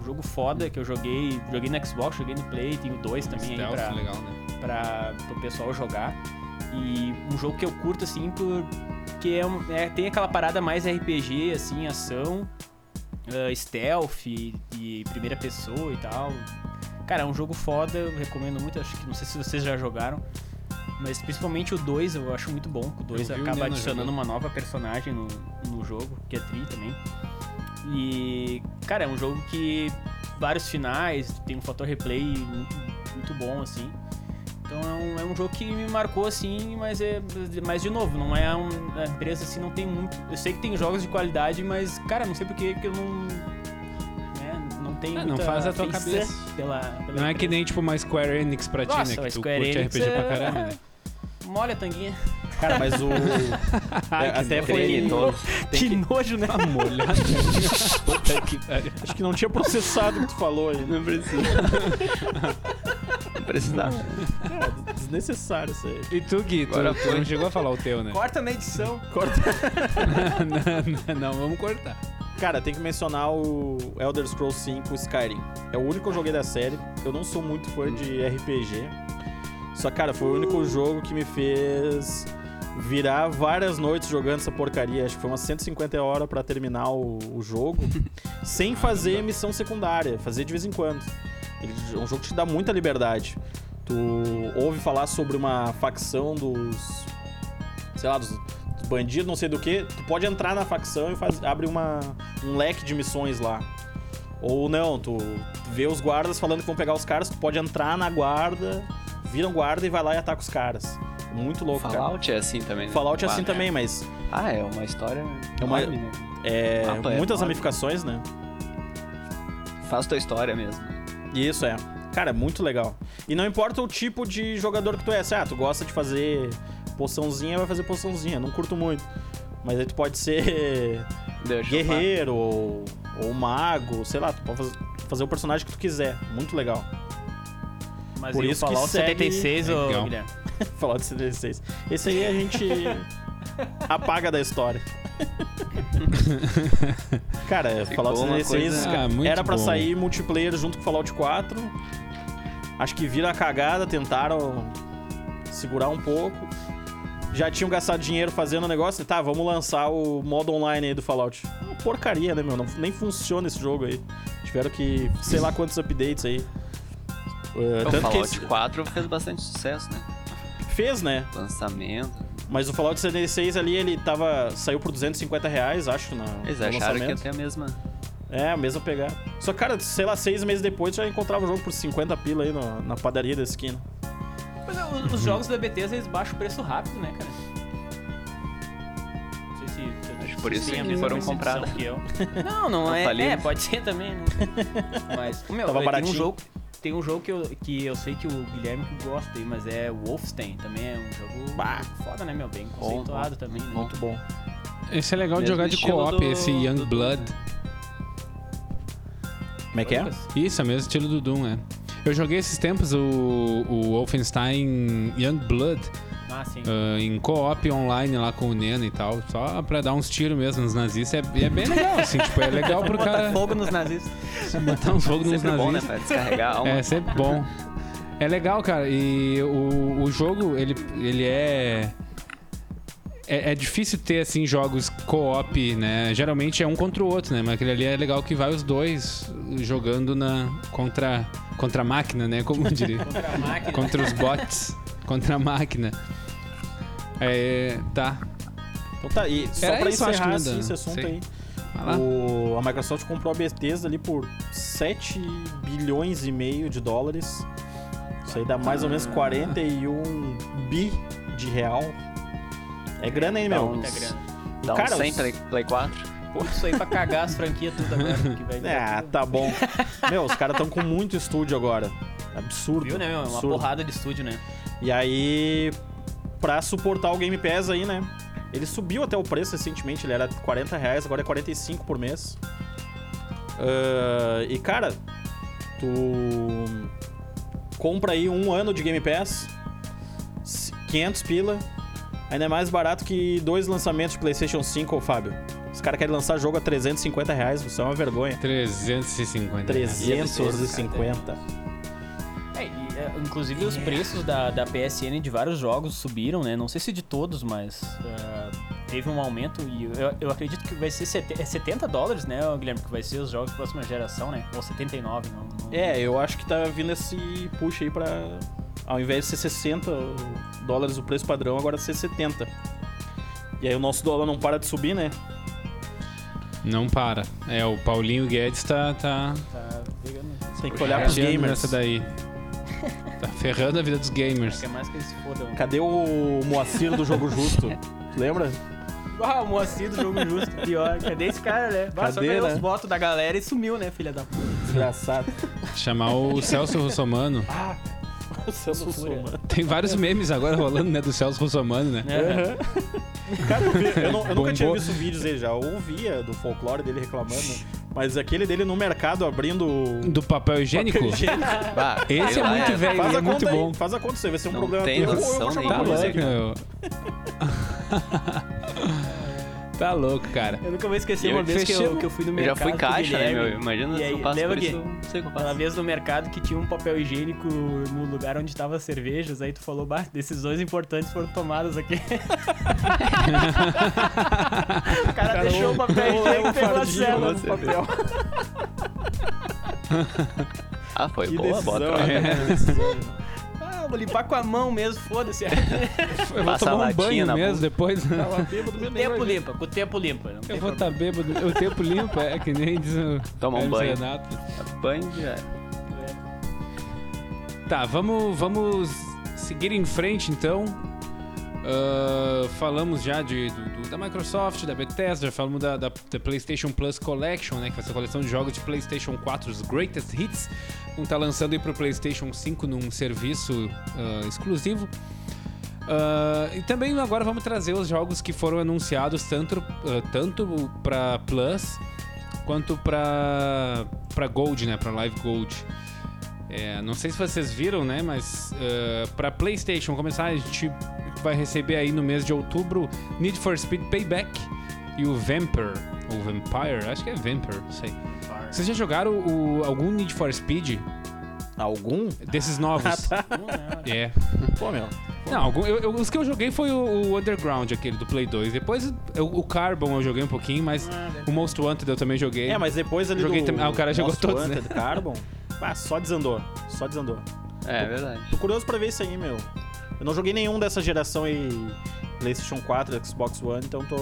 jogo foda que eu joguei. Joguei no Xbox, joguei no Play, tem o 2 também aí Stealth, pra, legal, né? pra, pro pessoal jogar. E um jogo que eu curto, assim, porque é, um- é- tem aquela parada mais RPG, assim, ação, ah, stealth e, e primeira pessoa e tal. Cara, é um jogo foda, eu recomendo muito, acho que não sei se vocês já jogaram. Mas principalmente o 2 eu acho muito bom. O 2 Eu vi o acaba adicionando uma nova personagem no, no jogo, que é Tri também. E, cara, é um jogo que vários finais, tem um fator replay muito, muito bom, assim. Então é um, é um jogo que me marcou, assim, mas é. Mas de novo, não é um. A empresa assim não tem muito. Eu sei que tem jogos de qualidade, mas, cara, não sei por que eu não. né, não tenho Ah, não faz a tua cabeça. Pela, pela Não é que empresa. nem tipo uma Square Enix pra ti, né? Que tu Square curte Enix RPG pra é- caramba, né? Molha a tanguinha. Cara, mas o. Ai, é, que até foi. Tem que que- nojo, né? Tá. Puta que pariu. Acho que não tinha processado o que tu falou aí. Não precisa. não precisava. É, desnecessário isso aí. E tu, Gui, tu, Agora tu não chegou a falar o teu, né? Corta na edição. não, não, não, vamos cortar. Cara, tem que mencionar o Elder Scrolls 5 Skyrim. É o único que eu joguei da série. Eu não sou muito fã de RPG. Só, cara, foi o único jogo que me fez virar várias noites jogando essa porcaria. Acho que foi umas 150 horas pra terminar o, o jogo. sem fazer missão secundária. Fazer de vez em quando. Ele é um jogo que te dá muita liberdade. Tu ouve falar sobre uma facção dos. Sei lá, dos, dos bandidos, não sei do que. Tu pode entrar na facção e faz, abre uma, um leque de missões lá. Ou não, tu, tu vê os guardas falando que vão pegar os caras, tu pode entrar na guarda viram guarda e vai lá e ataca os caras. Muito louco, cara. Fallout é assim também, né? Fallout é assim Quatro. também, mas Ah, é uma história É uma- enorme, né? é, Mapa é muitas enorme. ramificações, né? Faz tua história mesmo. Isso é. Cara, é muito legal. E não importa o tipo de jogador que tu é. Se, ah, tu gosta de fazer poçãozinha, vai fazer poçãozinha. Não curto muito. Mas aí tu pode ser Deixa guerreiro ou, ou mago, sei lá, tu pode fazer o personagem que tu quiser. Muito legal. Mas Por isso que Fallout segue- 76, ô Legal. Guilherme? Fallout 76. Esse aí a gente apaga da história. Cara, Ficou Fallout uma 76 coisa- Ah, era pra bom. sair multiplayer junto com Fallout 4. Acho que viram a cagada, tentaram segurar um pouco. Já tinham gastado dinheiro fazendo o negócio, tá, vamos lançar o modo online aí do Fallout. Uma porcaria, né, meu? Não, nem funciona esse jogo aí. Tiveram que, sei lá quantos updates aí. Uh, O tanto que Fallout esse- 4 fez bastante sucesso, né? fez, né? Lançamento. Mas o Fallout 76 ali, ele tava. saiu por 250 reais, acho, na, Eles no acharam que ia lançamento. ter a mesma. É, a mesma pegada. Só que, cara, sei lá, seis meses depois já encontrava o jogo por 50 pila aí no- na padaria da esquina. Mas é, os, os jogos da Bethesda, eles baixam o preço rápido, né, cara? Não sei se... Acho que por isso que foram compradas. que eu. Não, não Não é. faliram. É, pode ser também, né? Mas, meu, Tava tem um baratinho. jogo... Tem um jogo que eu, que eu sei que o Guilherme que gosta aí, mas é Wolfenstein. Também é um jogo Bah. foda, né, meu? Bem conceituado bom, também, né? Muito bom. Esse é legal de Mesmo jogar de co-op, esse Young do- Blood. Como é que é? Isso, é mesmo estilo do Doom, é. Eu joguei esses tempos o, o Wolfenstein Young Blood Ah, sim. ah, em co-op online lá com o Neno e tal, só pra dar uns tiros mesmo nos nazistas. É, é bem legal, assim, tipo, é legal pro Botar cara fogo nos nazistas. botar uns fogos nos Sempre bom, né? nazistas. Pra descarregar a alma. É, sempre bom. É legal, cara. E o, o jogo, ele, ele é, é. É difícil ter, assim, jogos co-op, né? Geralmente é um contra o outro, né? Mas aquele ali é legal que vai os dois jogando na, contra, contra a máquina, né? Como eu diria. Contra a máquina. contra os bots. Contra a máquina. É. Tá. Então tá, e só Era pra isso, encerrar assim, esse assunto sei. aí. O, a Microsoft comprou a Bethesda ali por 7 bilhões e meio de dólares. Isso aí dá mais ou Ah. menos 41 bi de real. É grana, hein, Dá meu? Muita grana. Dá um cara, 100 os- Play, Play 4. Tudo isso aí pra cagar as franquias tudo agora. Que Ah, tudo. tá bom. meu, os caras estão com muito estúdio agora. Absurdo. Viu, né, meu? Uma absurdo. porrada de estúdio, né? E aí, pra suportar o Game Pass aí, né? Ele subiu até o preço recentemente, ele era 40 reais, agora é 45 por mês. Ah, e cara, tu compra aí um ano de Game Pass, 500 pila, ainda é mais barato que dois lançamentos de PlayStation 5, ô Fábio. Os caras querem lançar jogo a 350 reais, isso é uma vergonha. 350. reais. 350. É, é, inclusive os preços da, da PSN de vários jogos subiram, né? Não sei se de todos, mas ah, teve um aumento e eu, eu acredito que vai ser sete- é 70 dólares, né, Guilherme? Que vai ser os jogos da próxima geração, né? Ou 79, não, não... É, eu acho que tá vindo esse push aí pra. Ao invés de ser 60 dólares o preço padrão, agora ser 70. E aí o nosso dólar não para de subir, né? Não para. É, o Paulinho Guedes tá. tá Tá pegando. Tem que olhar pros rateando gamers. nessa daí. Tá ferrando a vida dos gamers. Quer mais que eles se fodam. Cadê o Moacir do Jogo Justo? Lembra? Ah, o Moacir do Jogo Justo, pior. Cadê esse cara, né? Bah, só Cadê, ganhou né? os votos da galera e sumiu, né, filha da puta? Desgraçado. Chamar o Celso Russomano. O Celso. Russomano. Tem vários memes agora rolando, né? Do Celso Russomano, né? É. Cara, eu, vi- eu não- eu nunca tinha visto vídeos dele já. Eu ouvia do folclore dele reclamando. Mas aquele dele no mercado abrindo. Do papel higiênico? papel higiênico. Bah, Esse é lá, muito velho, Faz é a muito conta aí, bom. Faz a conta, você vai ser um Não problema tem teu. Eu noção vou chamar Tá louco, meu. Tá louco, cara. Eu nunca vou esquecer Eu uma vez que eu, que eu fui no Eu mercado. já fui caixa, né, meu? Imagina E se aí, eu passo lembra por que- isso, não sei o que eu Aquela faço. vez no mercado que tinha um papel higiênico no lugar onde tava as cervejas, aí tu falou, bah, decisões importantes foram tomadas aqui. o cara, deixou o papel higiênico e pegou a cela no papel. Ah, foi Que boa, boa decisão, troca. né? Ah, vou limpar com a mão mesmo, foda-se. Eu vou Passa tomar um latinha banho na mesmo depois. Tava bêbado, Com o tempo limpa, com o tempo limpa. não tem Eu vou estar bêbado. O tempo limpo é que nem diz o Toma um banho. Renato. Banho já. Tá, vamos, vamos seguir em frente, então. Ah, falamos já de, do- da Microsoft, da Bethesda, falamos da, da- da PlayStation Plus Collection, né? Que vai ser a coleção de jogos de PlayStation 4, os Greatest Hits. Vão estar lançando aí pro PlayStation 5 num serviço ah, exclusivo. Ah, e também agora vamos trazer os jogos que foram anunciados tanto, tanto para Plus quanto para Gold, né? Para Live Gold. É, não sei se vocês viram, né? Mas uh, para PlayStation começar, a gente vai receber aí no mês de outubro Need for Speed Payback e o Vampire, ou Vampire, acho que é Vampire, não sei. Vocês já jogaram o, algum Need for Speed Algum? desses novos? Não, não. É. Pô, meu. Não, algum- eu- eu- os que eu joguei foi o, o Underground, aquele do Play 2. Depois eu- o Carbon eu joguei um pouquinho, mas Ah, o Most Wanted eu também joguei. É, mas depois ali Joguei do também- ah, o cara jogou Most todos, né? Wanted, Carbon, ah, só desandou. Só desandou. É, é verdade. Tô curioso pra ver isso aí, meu. Eu não joguei nenhum dessa geração aí, PlayStation 4, Xbox One, então tô,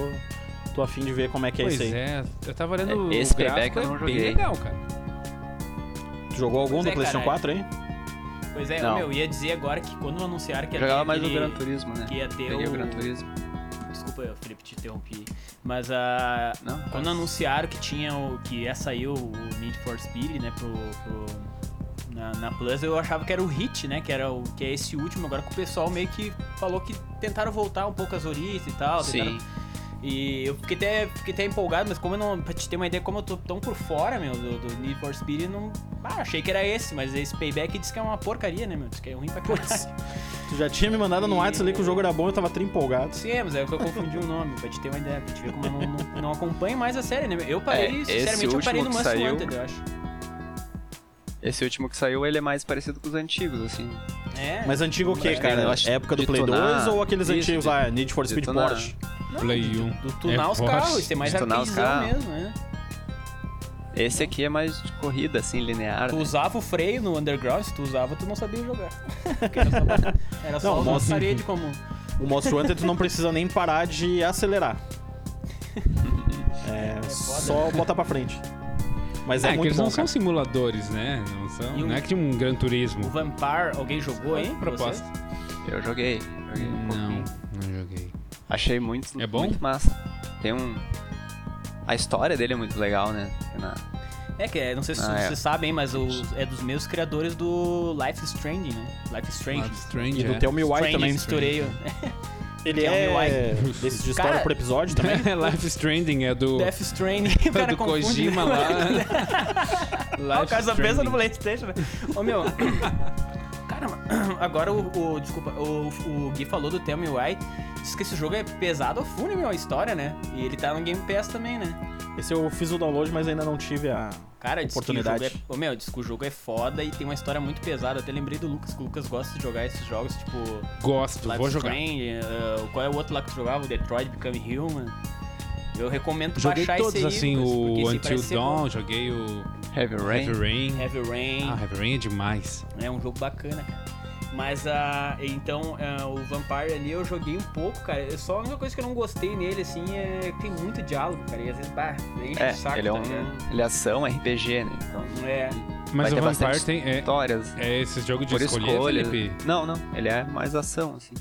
tô afim de ver como é que é Pois isso aí. é, eu tava olhando É, esse o gráfico, Payback eu é não bem joguei. legal, cara. Tu jogou algum Pois do é, PlayStation caralho. 4 aí? Pois é, Não. meu, ia dizer agora que quando anunciaram que ia Jogava ter mais o Gran Turismo, né? que ia ter Peguei o o- Gran Turismo. Desculpa, Felipe, te interrompi. Mas a. Não, Quando anunciaram que tinha o. que ia sair o Need for Speed, né, pro. pro- na, na Plus, eu achava que era o Hit, né? Que era o. que é esse último, agora que o pessoal meio que falou que tentaram voltar um pouco as origens e tal. tentaram- Sim. E eu fiquei até, fiquei até empolgado, mas como eu não. Pra te ter uma ideia, como eu tô tão por fora, meu, do, do Need for Speed, não. Ah, achei que era esse, mas esse payback diz que é uma porcaria, né, meu? Diz que é ruim pra caralho. Tu já tinha me mandado no WhatsApp ali que o jogo era bom, eu tava tri empolgado. Sim, é, mas é que eu confundi o nome, pra te ter uma ideia, pra te ver como eu não, não, não acompanho mais a série, né? Eu parei, É, esse sinceramente, eu parei no que saiu- Wanted, eu acho. Esse último que saiu, ele é mais parecido com os antigos, assim. É. Mas antigo o quê, cara? eu acho Época do Play tunar- 2 ou aqueles isso, antigos de- lá, Need for Speed. Porsche? Play do- 1. Do tunar É os Porsche. carros, isso é mais carros. mesmo, né? Esse aqui é mais de corrida, assim, linear. Tu né? usava o freio no Underground, se tu usava, tu não sabia jogar. Porque era só, era só Não, uma nossa. parede comum. O Most Wanted tu não precisa nem parar de acelerar. É, só botar pra frente. Mas é, É, que muito eles bom, não cara. são simuladores, né? Não, são, um- não é que um Gran O Turismo. Vampire, alguém jogou, hein? Proposta. Eu joguei. joguei um Não, pouquinho. não joguei. Achei muito, É bom? muito massa. Tem um... A história dele é muito legal, né? Na- É que é, não sei se Ah, é. vocês sabem, mas o, é dos meus criadores do Life is Strange, né? Life is Strange. Life is Strange, E do é. Tell Me Why Strange, também. misturei. Ele Tell Me é Why. desses de história Cara- por episódio também. Life Stranding é do, Death Stranding, o cara do confunde. Kojima lá. Ah, o cara só pensa no. Playstation, né? Ô, meu... Cara, agora o, o- Desculpa, o, o Gui falou do Tell Me Why. Diz que esse jogo é pesado a fundo, meu, a história, né? E ele tá no Game Pass também, né? Esse eu fiz o download, mas ainda não tive a Cara, diz que o jogo oportunidade. é... Ô, meu, diz que o jogo é foda e tem uma história muito pesada. Até lembrei do Lucas, que o Lucas gosta de jogar esses jogos, tipo... Gosto, Life vou is jogar. Strange, uh, qual é o outro lá que tu jogava? O Detroit Become Human. Eu recomendo Joguei baixar todos, esse aí, assim, o Until Dawn, joguei o Heavy Rain. Heavy Rain. Heavy Rain. Ah, Heavy Rain é demais. É um jogo bacana, cara. Mas a. então, ah, o Vampire ali eu joguei um pouco, cara. Só a única coisa que eu não gostei nele, assim, é que tem muito diálogo, cara. E às vezes, bah, enche É, o saco, ele é tá um... Ele é ação, RPG, né? Então, É. Mas Vai o Vampire tem. É, histórias. é esse jogo de por escolher, escolha. Felipe? Não, não. Ele é mais ação, assim.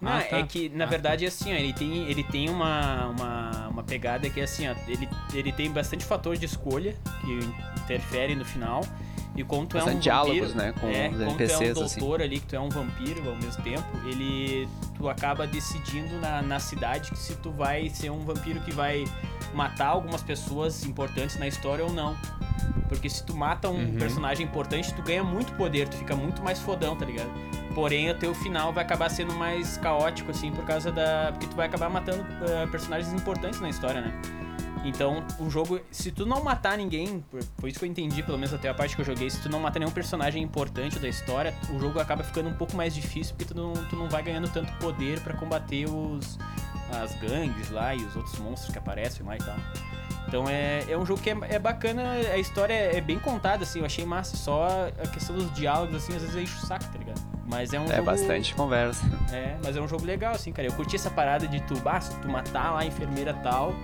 Não, Ah, tá. é que, na Ah, verdade, assim, ó, ele tem, ele tem uma, uma, uma pegada que é assim, ó, ele, ele tem bastante fator de escolha que interfere no final. E como tu é um diálogos, vampiro, né, com é, os como tu é NPCs, um assim. doutor ali, que tu é um vampiro ao mesmo tempo, ele... Tu acaba decidindo na, na cidade que se tu vai ser um vampiro que vai matar algumas pessoas importantes na história ou não. Porque se tu mata um Uhum. personagem importante, tu ganha muito poder, tu fica muito mais fodão, tá ligado? Porém, o teu final vai acabar sendo mais caótico, assim, por causa da. Porque tu vai acabar matando eh, personagens importantes na história, né? Então, o jogo, se tu não matar ninguém, por- foi isso que eu entendi, pelo menos até a parte que eu joguei, se tu não matar nenhum personagem importante da história, o jogo acaba ficando um pouco mais difícil, porque tu não, tu não vai ganhando tanto poder pra combater os as gangues lá e os outros monstros que aparecem lá e tal. Então é, é um jogo que é, é bacana, a história é bem contada, assim, eu achei massa. Só a questão dos diálogos, assim, às vezes enche o saco, tá ligado? Mas é um É jogo. bastante conversa. É, mas é um jogo legal, assim, cara. Eu curti essa parada de tu, se tu matar lá a enfermeira tal,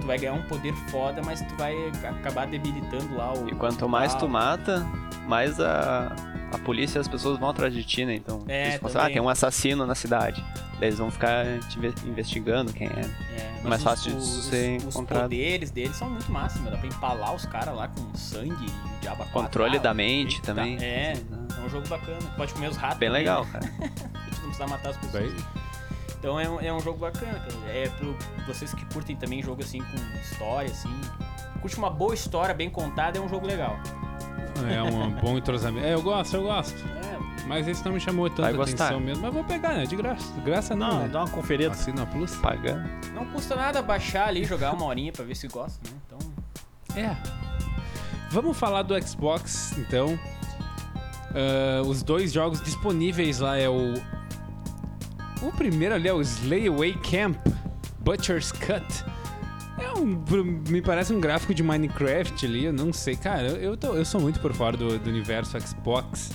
tu vai ganhar um poder foda, mas tu vai acabar debilitando lá o. E quanto mais tu mata, mais a, a polícia e as pessoas vão atrás de ti, né? Então, É, eles pensam, ah, tem um assassino na cidade. Daí eles vão ficar te inve- investigando quem é. É, mas Mais os- fácil de os, ser os encontrado. poderes deles são muito massa, meu. Dá pra empalar os caras lá com sangue e diabo. Controle da mente eita, também. É, é um jogo bacana. Pode comer os ratos. Bem também, legal, né? cara. A gente não precisa matar as pessoas. Vai. Então é um, é um jogo bacana, cara. É pro vocês que curtem também jogo assim com história, assim. Curte uma boa história bem contada, é um jogo legal. É um bom entrosamento. É, eu gosto, eu gosto. É, Mas esse não me chamou Vai gostar. atenção mesmo. Mas vou pegar, né? De graça. De graça não, Não, né? dá uma conferida. Assina a Plus. Paga. não custa nada baixar ali, jogar uma horinha pra ver se gosta, né? Então, É. Vamos falar do Xbox, então. Ah, os dois jogos disponíveis lá é o. O primeiro ali é o Slay Away Camp Butcher's Cut. É um. Me parece um gráfico de Minecraft ali, eu não sei. Cara, eu, tô- eu sou muito por fora do, do universo Xbox.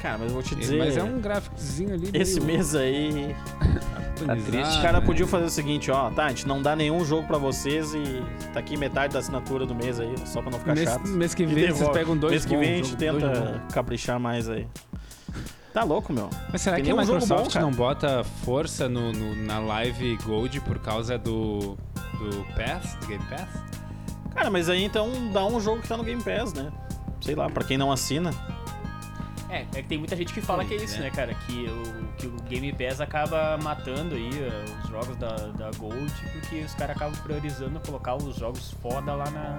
Cara, mas eu vou te dizer. Mas é um gráficozinho ali. Esse meio mês aí, atualizado, triste. os caras né? podiam fazer o seguinte, ó, tá, a gente não dá nenhum jogo pra vocês e tá aqui metade da assinatura do mês aí, só pra não ficar Mês, chato. mês que vem vocês pegam dois Mês que bons vem a gente tenta caprichar mais aí. Tá louco, meu. Mas será Tem que a Microsoft bom, não bota força no, no- na Live Gold por causa do, do Pass, do Game Pass? Cara, mas aí então dá um jogo que tá no Game Pass, né? Sei lá, pra quem não assina. É, é que tem muita gente que fala que é isso, é. né, cara? Que o, que o Game Pass acaba matando aí eh, os jogos da, da Gold, porque os caras acabam priorizando colocar os jogos foda lá na.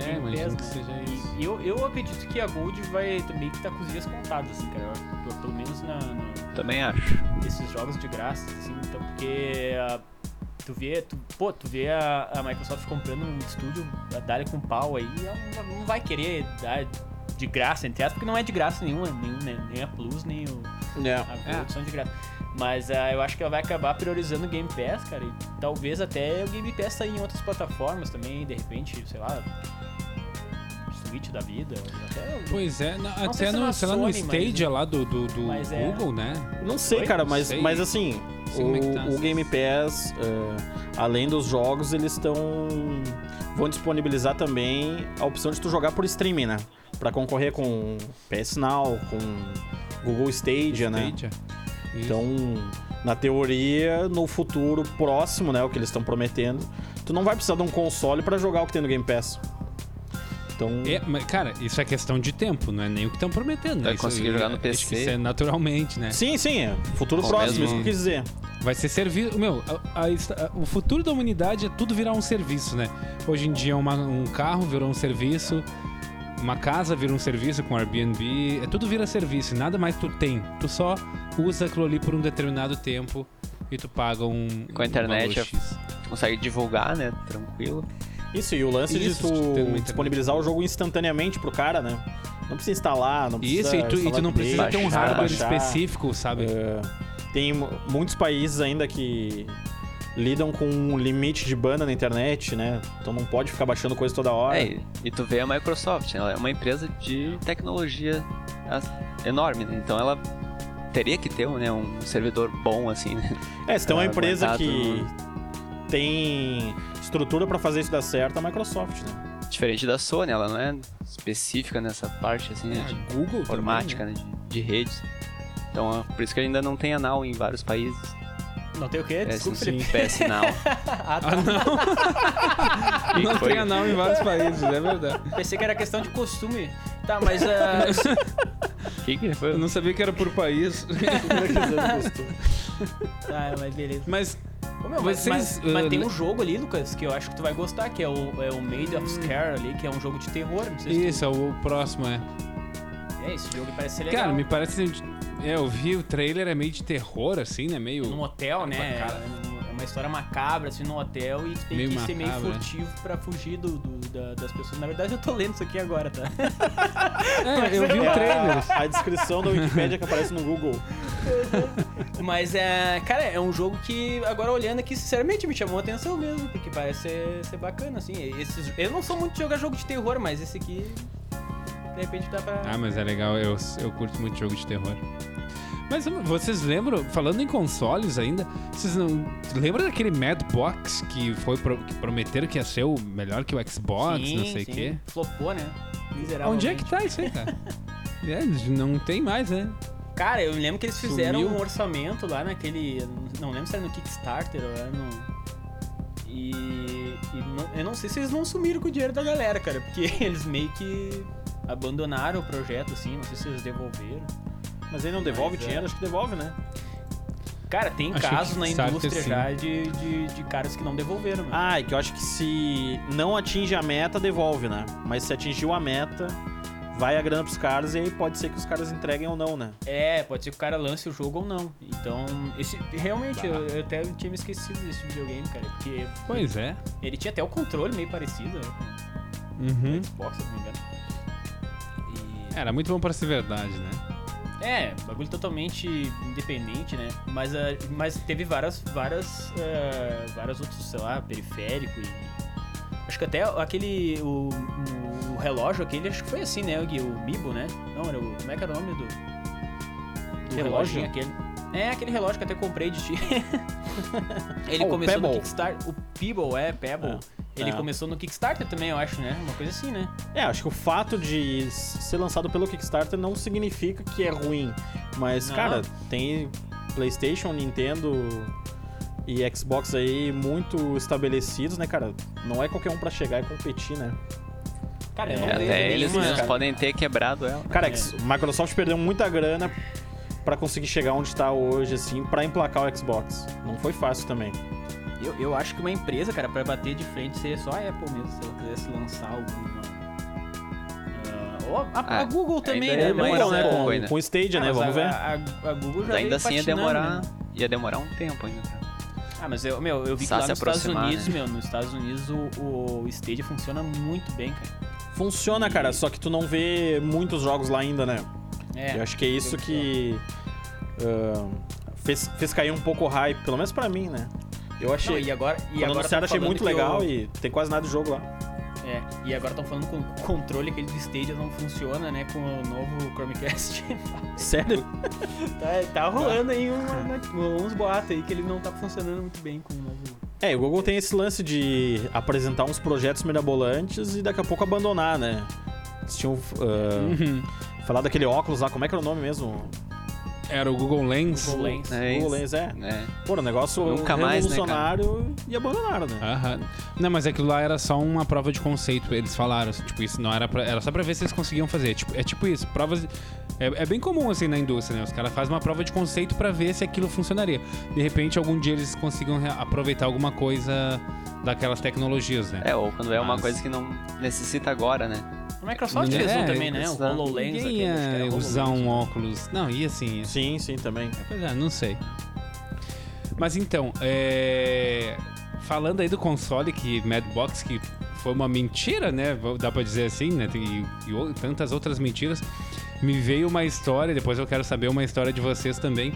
É, imagino que seja isso. E eu, eu acredito que a Gold vai também que tá com os dias contados, assim, cara. Pelo- Pelo menos na, na- Também acho. nesses jogos de graça, assim, então, porque ah, tu vê, tu, pô, tu vê a, a Microsoft comprando um estúdio, a Dália com pau aí, ela não, não vai querer dar de graça, entre aspas, porque não é de graça nenhuma, nenhum, né, nem a Plus, nem o, É. a Gold são de graça. Mas ah, eu acho que ela vai acabar priorizando o Game Pass, cara, e talvez até o Game Pass sair em outras plataformas também, de repente, sei lá, Switch da vida, até o- Pois é, na- até no, na sei lá, no Sony, mas- Stadia lá do, do, do é- Google, né? Não sei, Oi? cara, mas, Sei. mas assim, Sei é que tá. o, o Game Pass, além dos jogos, eles estão. vão disponibilizar também a opção de tu jogar por streaming, né? Pra concorrer com PS Now, com Google Stadia, né? Stadia. Isso. Então, na teoria, no futuro próximo, né, o que eles estão prometendo, tu não vai precisar de um console pra jogar o que tem no Game Pass. Então, É, mas, cara, isso é questão de tempo, não é nem o que estão prometendo. Vai Isso- conseguir jogar no que PC. Isso é naturalmente, né? sim, sim, é futuro Com próximo, mesmo- isso que eu quis dizer. Vai ser serviço. Meu, a- a a- o futuro da humanidade é tudo virar um serviço, né? Hoje em dia, uma- um carro virou um serviço, uma casa vira um serviço com Airbnb, é tudo vira serviço, e nada mais tu tem. Tu só usa aquilo ali por um determinado tempo e tu paga um. Com a internet, um valor X. Consegue divulgar, né? Tranquilo. Isso, e o lance Isso, de tu disponibilizar o jogo instantaneamente pro cara, né? Não precisa instalar, não precisa Isso, e tu, e tu não precisa update, ter um baixar, hardware baixar. específico, sabe? É, tem mu- muitos países ainda que lidam com um limite de banda na internet, né? Então não pode ficar baixando coisa toda hora. É, e- tu vê a Microsoft, ela é uma empresa de tecnologia enorme, né? Então ela teria que ter né, um servidor bom, assim, né? É, se tem uma empresa que tem estrutura pra fazer isso dar certo, é a Microsoft, né? Diferente da Sony, ela não é específica nessa parte, assim, né? É, De Google também, informática, né? né? De, de redes. Então, é por isso que ainda não tem anal em vários países. Não tem o quê? É, Desculpa, Felipe. PS Now. Ah, tá. Ah, não. Não foi- tem anal em vários países, é verdade. Pensei que era questão de costume. Tá, mas. ah, que que Eu foi? não sabia que era por país. tá, mas beleza. Mas Ô, meu, mas, Vocês, mas- mas uh, tem le- um jogo ali, Lucas, que eu acho que tu vai gostar, que é o, é o Made of Scare ali, que é um jogo de terror. Não sei se isso, é o próximo, é. tu... É, esse jogo parece ser legal. Cara, me parece. É, eu vi o trailer, é meio de terror, assim, né? Meio. Num hotel, né? Cara. Uma história macabra, assim, num hotel e tem Meio que ser meio macabra. furtivo pra fugir do, do- da- das pessoas. Na verdade, eu tô lendo isso aqui agora, tá? É, eu vi o É trailer. a, a descrição da Wikipedia que aparece no Google. Mas é. Cara, é um jogo que, agora olhando aqui, sinceramente me chamou a atenção mesmo, porque parece ser, ser bacana, assim. Esses, eu não sou muito de jogar jogo de terror, mas esse aqui. De repente dá pra. Ah, mas é legal, eu, eu curto muito jogo de terror. Mas vocês lembram, falando em consoles ainda, vocês não. Lembram daquele Mad Box que foi pro- que prometeram que ia ser o melhor que o Xbox, Sim, não sei o quê? Flopou, né? Miserável. Onde é que tá isso aí, cara? É, não tem mais, né? Cara, eu lembro que eles fizeram Sumiu. um orçamento lá naquele. Não lembro se era no Kickstarter ou era no. E. e não- eu não sei se eles não sumiram com o dinheiro da galera, cara, porque eles meio que abandonaram o projeto, assim, não sei se eles devolveram. Mas aí não devolve Mas é. dinheiro, acho que devolve, né? Cara, tem Acho casos na indústria já de, de, de caras que não devolveram, né? Ah, é que eu acho que se não atinge a meta, devolve, né? Mas se atingiu a meta, vai a grana pros caras e aí pode ser que os caras entreguem ou não, né? É, pode ser que o cara lance o jogo ou não. Então, esse realmente, eu, eu até tinha me esquecido desse videogame, cara, porque Pois é. ele tinha até o controle meio parecido, né? Com Uhum. Xbox, se eu não me engano. E- Era muito bom pra ser verdade, né? É, bagulho totalmente independente, né? Mas, ah, mas teve várias, várias, ah, várias outros, sei lá, periférico e... Acho que até aquele, o, o relógio aquele, acho que foi assim, né, Gui? O Bibo, né? Não, era o... Como é que era o nome do... Do Relógio? reloginho aquele? É, aquele relógio que até comprei de ti. Ele Oh, começou no. Kickstarter. O Pebble, é, Pebble. Ele É. começou no Kickstarter também, eu acho, né? Uma coisa assim, né? É, acho que o fato de ser lançado pelo Kickstarter não significa que é ruim. Mas, Não. cara, tem PlayStation, Nintendo e Xbox aí muito estabelecidos, né, cara? Não é qualquer um pra chegar e competir, né? Cara, eu É, não É, até eles mesmos podem ter quebrado ela. Cara, É. X- Microsoft perdeu muita grana pra conseguir chegar onde tá hoje, assim, pra emplacar o Xbox. Não foi fácil também. Eu, eu acho que uma empresa, cara, pra bater de frente seria só a Apple mesmo, se ela quisesse lançar alguma. Ah, ou a, a- a Ah, Google também, né? ia Mas, demorar um é, pouco com, ainda. com o Stadia, ah, né? mas Vamos a, ver. A, a Google já Mas ainda assim ia demorar. né? Ia demorar um tempo ainda. cara. Ah, mas eu, meu, eu vi que lá nos Estados Unidos, né? meu, nos Estados Unidos o, o Stadia funciona muito bem, cara. Funciona, cara, só que tu não vê muitos jogos lá ainda, né? É. Eu acho que é isso que ah, fez, fez cair um pouco o hype, pelo menos pra mim, né? Eu Não, achei. e agora, e quando agora tão achei muito legal o- e tem quase nada de jogo lá. É, e agora estão falando que o controle aquele do Stadia não funciona, né, com o novo Chromecast. Sério? tá, tá rolando aí uma- uns boatos aí que ele não tá funcionando muito bem com o novo... É, o Google tem esse lance de apresentar uns projetos mirabolantes e daqui a pouco abandonar, né? Eles tinham ah, Uhum. falado daquele óculos lá, como é que era o nome mesmo? Era o Google Lens. Google Lens. É Google. Lens, é. É. Pô, o negócio Nunca mais, né, revolucionário e abandonaram, né? Aham. Não, mas aquilo lá era só uma prova de conceito. Eles falaram, assim, tipo, isso não era pra, Era só pra ver se eles conseguiam fazer. Tipo, é tipo isso, provas. É, é bem comum assim na indústria, né? Os caras fazem uma prova de conceito pra ver se aquilo funcionaria. De repente, algum dia eles consigam aproveitar alguma coisa daquelas tecnologias, né? É, ou quando é uma Mas- coisa que não necessita agora, né? A Microsoft Ninguém- fez um é, também, né? O. HoloLens. Ninguém aquele, ia usar HoloLens. um óculos. Não, ia sim. Ia. Sim, sim, também. Pois é, não sei. Mas então, é... falando aí do console que Madbox, que foi uma mentira, né? Dá pra dizer assim, né? E, e ou- tantas outras mentiras. Me veio uma história, depois eu quero saber uma história de vocês também.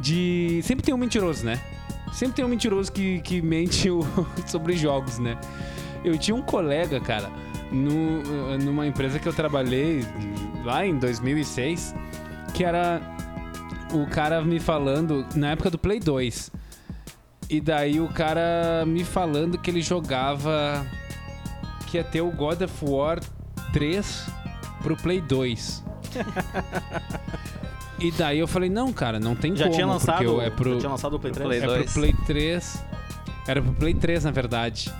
De. Sempre tem um mentiroso, né? Sempre tem um mentiroso que, que mente o- sobre jogos, né? Eu tinha um colega, cara, no- numa empresa que eu trabalhei lá em 2006, que era o cara me falando na época do Play 2. E daí o cara me falando que ele jogava que ia ter o God of War 3 pro Play 2. e daí eu falei, não, cara, não tem Já como. tinha lançado, eu- é pro, já tinha lançado o Play pro 3? Play é pro 2. Play 3. Era pro Play 3, na verdade.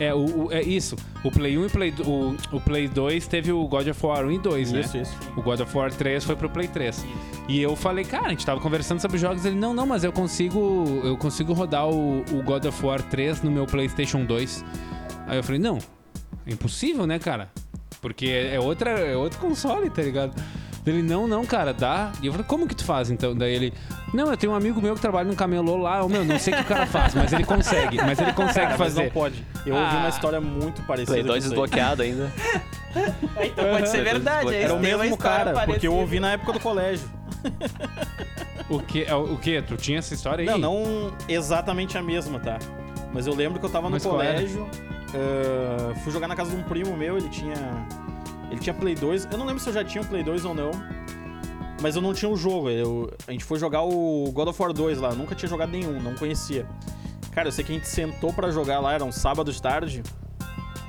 É, o, o- é isso. O Play 1 e Play, o, o Play 2 teve o God of War 1 e 2, né? Isso, isso. O God of War 3 foi pro Play 3. E eu falei, cara, a gente tava conversando sobre jogos. Ele, não, não, mas eu consigo. Eu consigo rodar o, o God of War 3 no meu PlayStation 2. Aí eu falei, não, é impossível, né, cara? Porque é, outra, é outro console, tá ligado? Ele, não, não, cara, dá. E eu falei, como que tu faz então? Daí ele, não, eu tenho um amigo meu que trabalha no camelô lá. Ô, meu, não sei o que o cara faz, mas ele consegue. Mas ele consegue Cara, mas não fazer. pode. Eu ouvi Ah. uma história muito parecida. Play 2 disso aí. desbloqueado ainda. Então pode ser verdade. aí Era o mesmo cara, porque eu parecida. ouvi na época do colégio. O que? é, O que? Tu tinha essa história aí? Não, não exatamente a mesma, tá? Mas eu lembro que eu tava no Mas colégio, ah, fui jogar na casa de um primo meu, ele tinha. Ele tinha Play 2. Eu não lembro se eu já tinha o Play 2 ou não. Mas eu não tinha o jogo. Eu, a gente foi jogar o God of War 2 lá. Eu nunca tinha jogado nenhum, não conhecia. Cara, eu sei que a gente sentou pra jogar lá, era um sábado de tarde.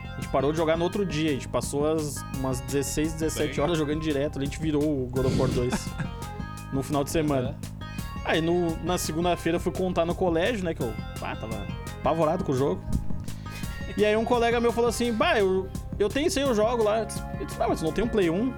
A gente parou de jogar no outro dia. A gente passou as, umas 16, 17 Bem. horas jogando direto. A gente virou o God of War 2 no final de semana. Aí no- na segunda-feira eu fui contar no colégio, né? Que eu ah, tava apavorado com o jogo. E aí um colega meu falou assim: Bah, eu, eu tenho sim, eu jogo lá. Eu disse, ah, mas você não tem um Play 1?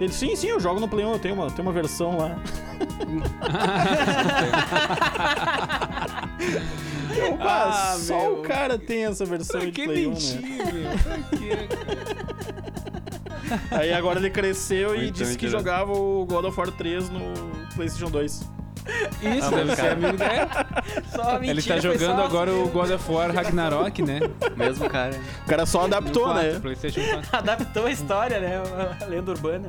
Ele, sim, sim, eu jogo no Play 1, eu tenho uma, tenho uma versão lá. eu, bah, Ah, só meu. o cara tem essa versão Pra de que Play 1, né? mentir, meu? Pra que, cara? Aí agora ele cresceu e Muito disse que mentiroso. jogava o God of War 3 no PlayStation 2. Isso, deve ser amigo dele. Só mentira Ele tá jogando agora o God of War Ragnarok, né? Mesmo cara. O cara só adaptou, No quatro, né? PlayStation 4. Adaptou a história, né? A lenda urbana.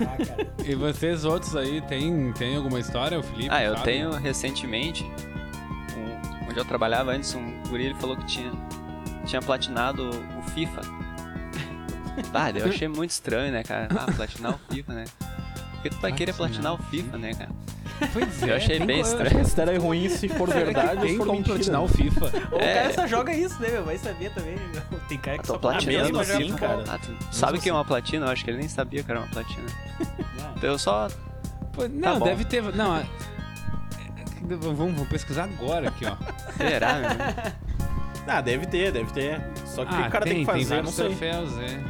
ah, cara. E vocês outros aí, tem, tem alguma história, o Felipe? Ah, eu Fábio? tenho recentemente, um- onde eu trabalhava antes, um guri ele falou que tinha, tinha platinado o FIFA. Ah, eu achei muito estranho, né, cara? Ah, platinar o FIFA, né? Por que tu vai querer platinar o FIFA, né, cara? Pois é, Eu achei tem bem estranho. Esse era ruim se for verdade ou Tem se for como mentira. platinar o FIFA. O É. cara só joga isso, né, meu? Vai saber também. meu. Tem cara que Tô só platinando platina mesmo assim, cara. futebol. Ah, tu sabe o que é uma platina? Eu acho que ele nem sabia que era uma platina. Então eu só. Pô, Não, bom. deve ter. Não, é- é- vamos, vamos pesquisar agora aqui, ó. Será, né? Ah, deve ter, deve ter. Só que o que o cara tem, que fazer, não vários sei. troféus, é.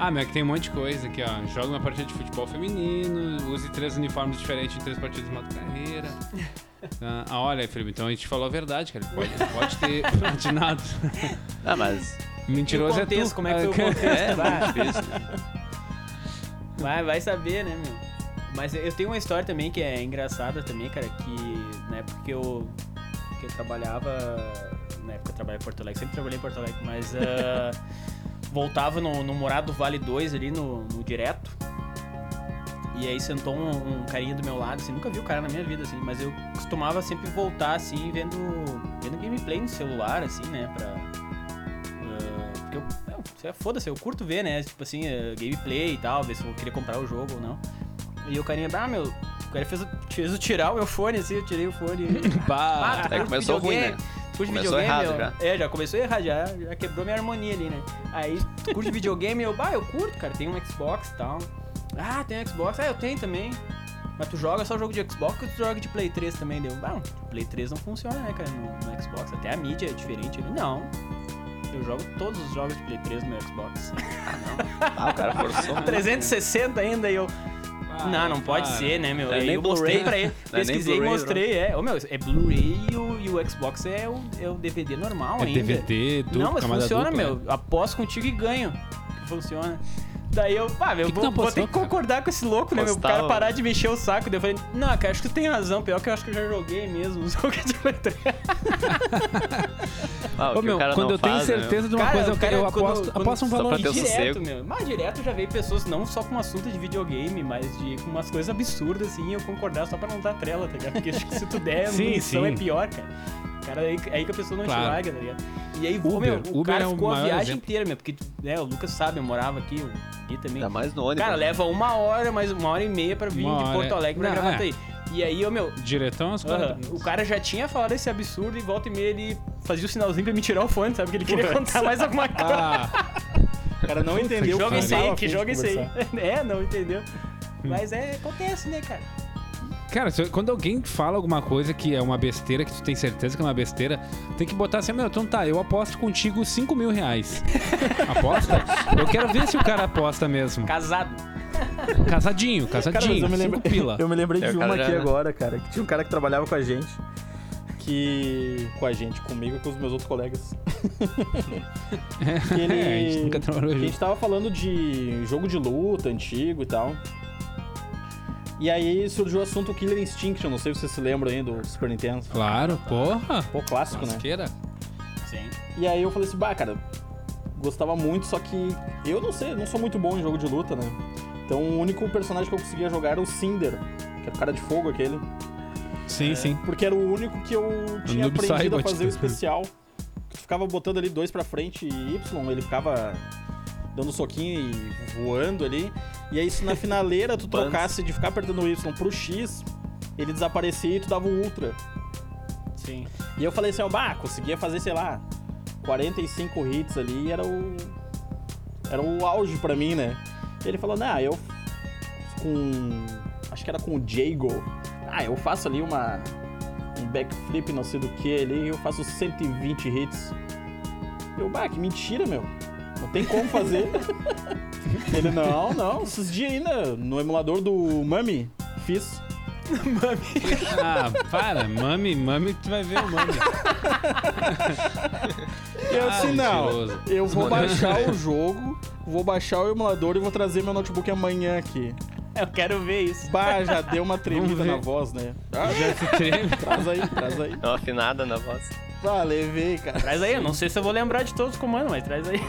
Ah, mas é que tem um monte de coisa aqui, ó. Joga uma partida de futebol feminino, use três uniformes diferentes em três partidas de modo carreira. Ah, ah, olha aí, Felipe, então a gente falou a verdade, cara. Pode, pode ter platinado. Ah, mas. Mentiroso E o é tu. contexto, como é que foi o Ah, contexto? É, Vai. Vai, vai saber, né, meu? Mas eu tenho uma história também que é engraçada também, cara, que na época que eu, que eu trabalhava. Na época eu trabalhava em Porto Alegre, sempre trabalhei em Porto Alegre, mas ah, voltava no, no Morado do Vale 2 ali no, no direto. E aí sentou um, um carinha do meu lado, assim, nunca vi o cara na minha vida, assim, mas eu costumava sempre voltar, assim, vendo, vendo gameplay no celular, assim, né, pra... ah, porque eu, lá, foda-se, eu curto ver, né, tipo assim, ah, gameplay e tal, ver se eu queria comprar o jogo ou não. E o carinha, ah, meu, o cara fez, fez eu tirar o meu fone, assim, eu tirei o fone. Tu É, começou ruim, né? Curte Começou videogame? errado eu- já. É, já começou a errar, já, já quebrou minha harmonia ali, né? Aí, curte videogame? Eu, bah, eu curto, cara, tem um Xbox e tal. Ah, tem um Xbox? Ah, eu tenho também. Mas tu joga só jogo de Xbox ou tu joga de Play 3 também? Deu, bah, Play 3 não funciona, né, cara, no, no Xbox. Até a mídia é diferente ali. Não. Eu jogo todos os jogos de Play 3 no meu Xbox. Ah, o cara forçou. muito. 360 ainda e eu. Ah, não, não pode ser, né, meu? Não é eu mostrei Blu-ray. pra ele, Não é pesquisei e mostrei, é. Ô, meu, é Blu-ray e o, e o Xbox é o, é o DVD normal É ainda. DVD, duplo, Não, mas funciona, dupla. meu. Aposto contigo e ganho. Funciona. Daí eu, pá, meu, Que que vou, vou ter que concordar com esse louco, né, meu? O Postal. cara parar de mexer o saco. Daí eu falei, não, cara, acho que tu tem razão. Pior que eu acho que eu já joguei mesmo o jogo de Play 3. Ah, o Ô, meu, quando eu tenho faz, né, meu? certeza de uma Cara, coisa, eu, cara, eu quando- aposto, quando- aposto um valor. direto, sossego. meu. Mas direto eu já veio pessoas não só com assunto de videogame, mas de com umas coisas absurdas, assim, eu concordar só pra não dar trela, tá ligado? Porque acho que se tu der Sim, munição sim. é pior, cara. Cara, aí, aí que a pessoa não Claro. te larga, tá ligado? E aí, Uber. meu, o Uber cara é ficou a viagem exemplo. inteira, meu, porque, né, o Lucas sabe, eu morava aqui, o Gui também. Ainda mais no ônibus. Cara, leva uma hora, mais uma hora e meia pra vir Uma de Porto é. Alegre pra gravar é. aí. E aí, ô, meu, Diretão às Aham. quatro. O cara já tinha falado esse absurdo e volta e meia ele fazia o sinalzinho pra me tirar o fone, sabe? Que ele queria contar mais alguma coisa. Ah, O cara não entendeu joga esse tava aí, que joga esse aí. É, não entendeu? Mas é, acontece, né, cara? Cara, se- quando alguém fala alguma coisa que é uma besteira, que tu tem certeza que é uma besteira, tem que botar assim, meu, então tá, eu aposto contigo 5 mil reais. Aposta? Eu quero ver se o cara aposta mesmo. Casado. Casadinho, Cara, casadinho, eu me cinco lembrei, pila. eu me lembrei É, de uma cara aqui já- agora, cara, que tinha um cara que trabalhava com a gente. Que. Com a gente, comigo e com os meus outros colegas. que ele. É, a gente nunca trabalhou que a junto. gente tava falando de jogo de luta antigo e tal. E aí surgiu o assunto Killer Instinct, eu não sei se vocês se lembram aí do Super Nintendo. Claro, porra. Pô, clássico, né? Lasqueira. Sim. E aí eu falei assim, bah, cara, gostava muito, só que eu não sei, não sou muito bom em jogo de luta, né? Então o único personagem que eu conseguia jogar era o Cinder, que era o cara de fogo aquele. Sim, sim. Porque era o único que eu tinha Noob aprendido a fazer o especial. Que tu ficava botando ali dois pra frente e Y, ele ficava dando soquinho e voando ali. E aí se na finaleira tu trocasse de ficar apertando o Y pro X, ele desaparecia e tu dava o Ultra. Sim. E eu falei assim, ó, bah, conseguia fazer, sei lá, 45 hits ali e era o. Era o auge pra mim, né? E ele falou, nah, eu. Com. Acho que era com o Jago. Ah, eu faço ali uma. Um backflip, não sei do que ali, e eu faço 120 hits. Eu, bah, que mentira, meu. Não tem como fazer. ele, não, não, esses dias ainda, no emulador do Mami, fiz. Ah, para, mami, mami, tu vai ver o mami. Eu Ah, assim, não. mentiroso. Eu vou baixar o jogo, vou baixar o emulador e vou trazer meu notebook amanhã aqui. Eu quero ver isso. Bah, já deu uma tremida na voz, né? Ah, Já se treme. traz aí, traz aí. Dá uma afinada na voz. Ah, levei, cara. Traz aí, eu não sei se eu vou lembrar de todos os comandos, mas traz aí.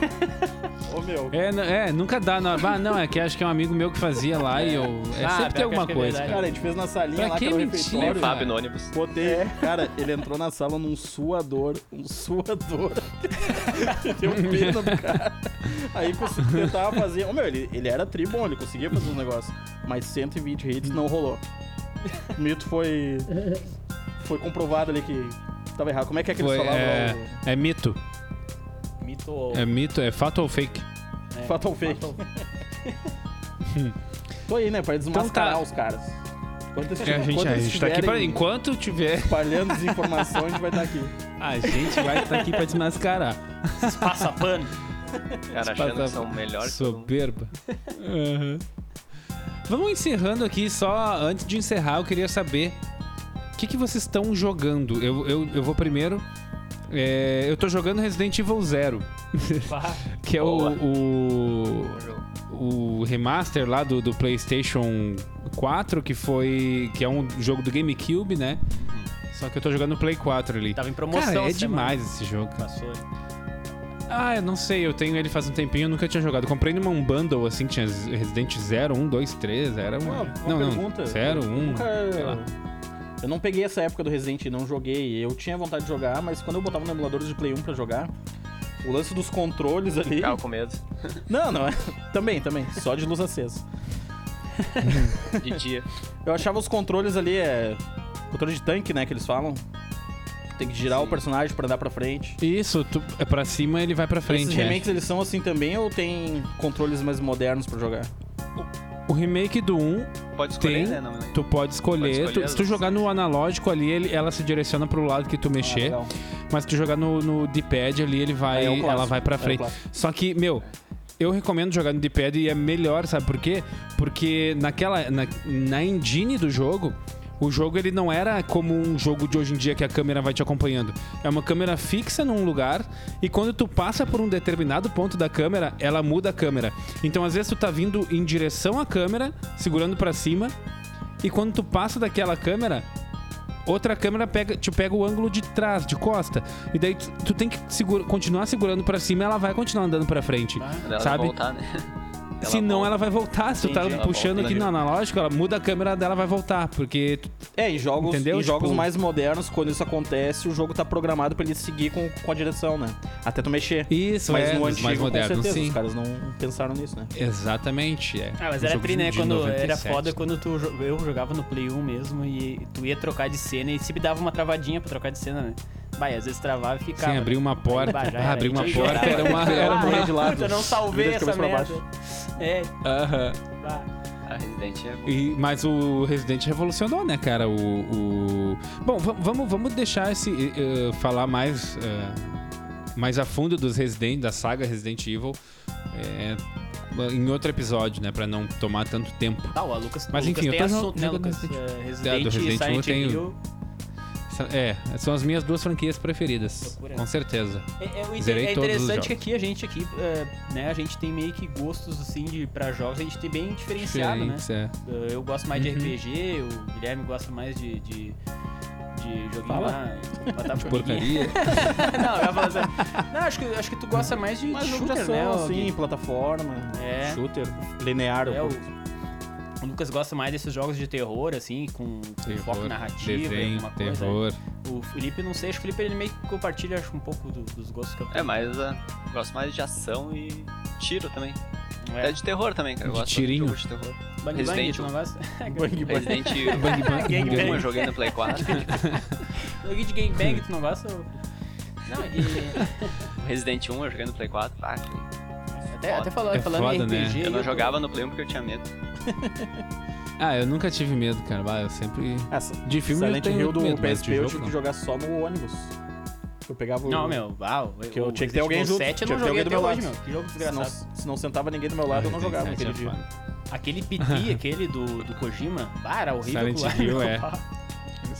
Ô, meu. É, é, nunca dá. Não, ah, não, é que acho que é um amigo meu que fazia lá e eu. É, Ah, sempre tem que alguma é coisa. Cara, cara. a gente fez na salinha Pra lá, que que era o. Fábio no ônibus. Botei, cara, ele entrou na sala num suador, um suador. Deu pena do cara. Aí consegui tentar fazer. Ô meu, ele, ele era tri bom, ele conseguia fazer os negócios. Mas 120 hits não rolou. O mito foi. Foi comprovado ali que tava errado. Como é que é que eles Foi, falavam? é, é mito. Mito ou. É mito, é fato ou fake? é, Fatal Fake. Fatal- Tô aí, né? Pra desmascarar Então tá. os caras. Enquanto eles É, a gente, enquanto a eles gente tá aqui pra. estiverem Enquanto tiver. Espalhando desinformação, a gente vai estar aqui. A gente vai estar aqui pra desmascarar. Passa pano. Cara, achando que são melhores que todo mundo. Soberba. Aham. Vamos encerrando aqui, só antes de encerrar, eu queria saber que, que vocês estão jogando. Eu, eu, eu vou primeiro. É, eu tô jogando Resident Evil Zero, que é o, o, o remaster lá do, do PlayStation 4, que foi. que é um jogo do GameCube, né? Só que eu tô jogando no Play 4 ali. Tava em promoção. Cara, é semana. demais esse jogo. Passou. Ah, eu não sei, eu tenho ele faz um tempinho, eu nunca tinha jogado. Comprei numa um bundle assim, que tinha Resident 0, 1, 2, 3, era uma. Uma, uma não, pergunta. não, 0, eu 1. Nunca... sei lá. Eu não peguei essa época do Resident, não joguei. Eu tinha vontade de jogar, mas quando eu botava no emulador de Play 1 pra jogar, o lance dos controles ali. Ficava com medo. Não, não é. Também, também. Só de luz acesa. De dia. Eu achava os controles ali, é. Controle de tanque, né? Que eles falam. Tem que girar Sim. o personagem pra andar pra frente. Isso, tu, é pra cima ele vai pra Esses frente. é. remakes eles são assim também ou tem controles mais modernos pra jogar? O remake do 1, Pode escolher, Tem. né? Não, né? tu pode escolher. Pode escolher tu- se tu jogar no analógico ali, ele- ela se direciona pro lado que tu Ah, mexer. legal. mas se tu jogar no, no D-pad ali, ele vai, É, é ela vai pra É frente. clássico. Só que, meu, eu recomendo jogar no D-pad e é melhor, sabe por quê? Porque naquela na, na engine do jogo, o jogo ele não era como um jogo de hoje em dia que a câmera vai te acompanhando. É uma câmera fixa num lugar e quando tu passa por um determinado ponto da câmera, ela muda a câmera. Então às vezes tu tá vindo em direção à câmera, segurando pra cima, e quando tu passa daquela câmera, outra câmera pega, te pega o ângulo de trás, de costa. E daí tu, tu tem que segura- continuar segurando pra cima e ela vai continuar andando pra frente. Ela sabe? voltar, né? Ela Senão volta. ela vai voltar. Se tu tá puxando volta, aqui no analógico, ela muda a câmera dela, vai voltar. Porque tu- É, em jogos, Entendeu? em jogos Tipo- mais modernos, quando isso acontece, o jogo tá programado pra ele seguir com, com a direção, né? Até tu mexer. isso Mas é no antigo, mais com modernos, certeza, sim. os caras não pensaram nisso, né? Exatamente, é. Ah, mas era tri, né? Quando era 97. foda quando tu, eu jogava no Play 1 mesmo e tu ia trocar de cena e sempre dava uma travadinha pra trocar de cena, né? Vai, às vezes travava e ficava. Sim, abrir uma porta. Aí, bah, já Ah, aí uma porta era uma. Era Ah, uma... de lado. Eu não salvei essa merda. É, Aham. bah. A Resident é E, mas o Resident revolucionou, né, cara? O, o- Bom, va- vamos, vamos deixar esse. eh, falar mais. eh, mais a fundo dos Resident, da saga Resident Evil. eh, em outro episódio, né? Pra não tomar tanto tempo. Tá, o Lucas, Mas o enfim, Lucas eu tem tô assunto, né, Lucas? Resident- É, É, Resident, do Resident Silent Evil tenho- Hill. É, são as minhas duas franquias preferidas. Loucura. Com certeza. É, é, é interessante que aqui a gente aqui, é, né, a gente tem meio que gostos assim de para jogos, a gente tem bem diferenciado, né? Diferentes, é. Uh, Eu gosto mais de Uhum. RPG, o Guilherme gosta mais de, de, de joguinho Fala. lá, De porcaria. não, eu ia falar sério. Não, acho que, acho que tu gosta mais de, Mas de jogo de shooter, ação, né? assim, Gui? plataforma, É. shooter, linear. É, o. o Lucas gosta mais desses jogos de terror, assim, com, com foco narrativo, desenho, alguma coisa. terror. O Felipe, não sei, acho que o Felipe ele meio que compartilha acho, um pouco do- dos gostos que eu É, tenho. mas uh, gosto mais de ação e tiro também. É. É, de terror também, cara. Eu De gosto tirinho. de de terror. Bang Bang, Resident tu não gosta? Bang, bang. Resident Bang Bang. Gang 1 Bang. eu joguei no Play 4. Joguinho de gangbang, tu não gosta? Não, e... Resident 1 eu joguei no Play 4. Ah, que- até, até falando, É falando foda, em né? RPG... eu não jogava no Play 1 porque eu tinha medo. Ah, eu nunca tive medo, cara. Bah, eu sempre. Essa, De filme eu Silent tenho Hill do medo, PSP eu tive não. que jogar só no ônibus. Eu pegava o... Não, meu, uau. Que eu o tinha que ter alguém junto, 7 eu tinha não que ter joguei alguém do meu lado. meu. Que jogo Se não, desgraçado. se não sentava ninguém do meu lado, eu não jogava Resident naquele Evil é dia. Aquele PT, aquele do, do Kojima, bah, era horrível. Silent Hill, é.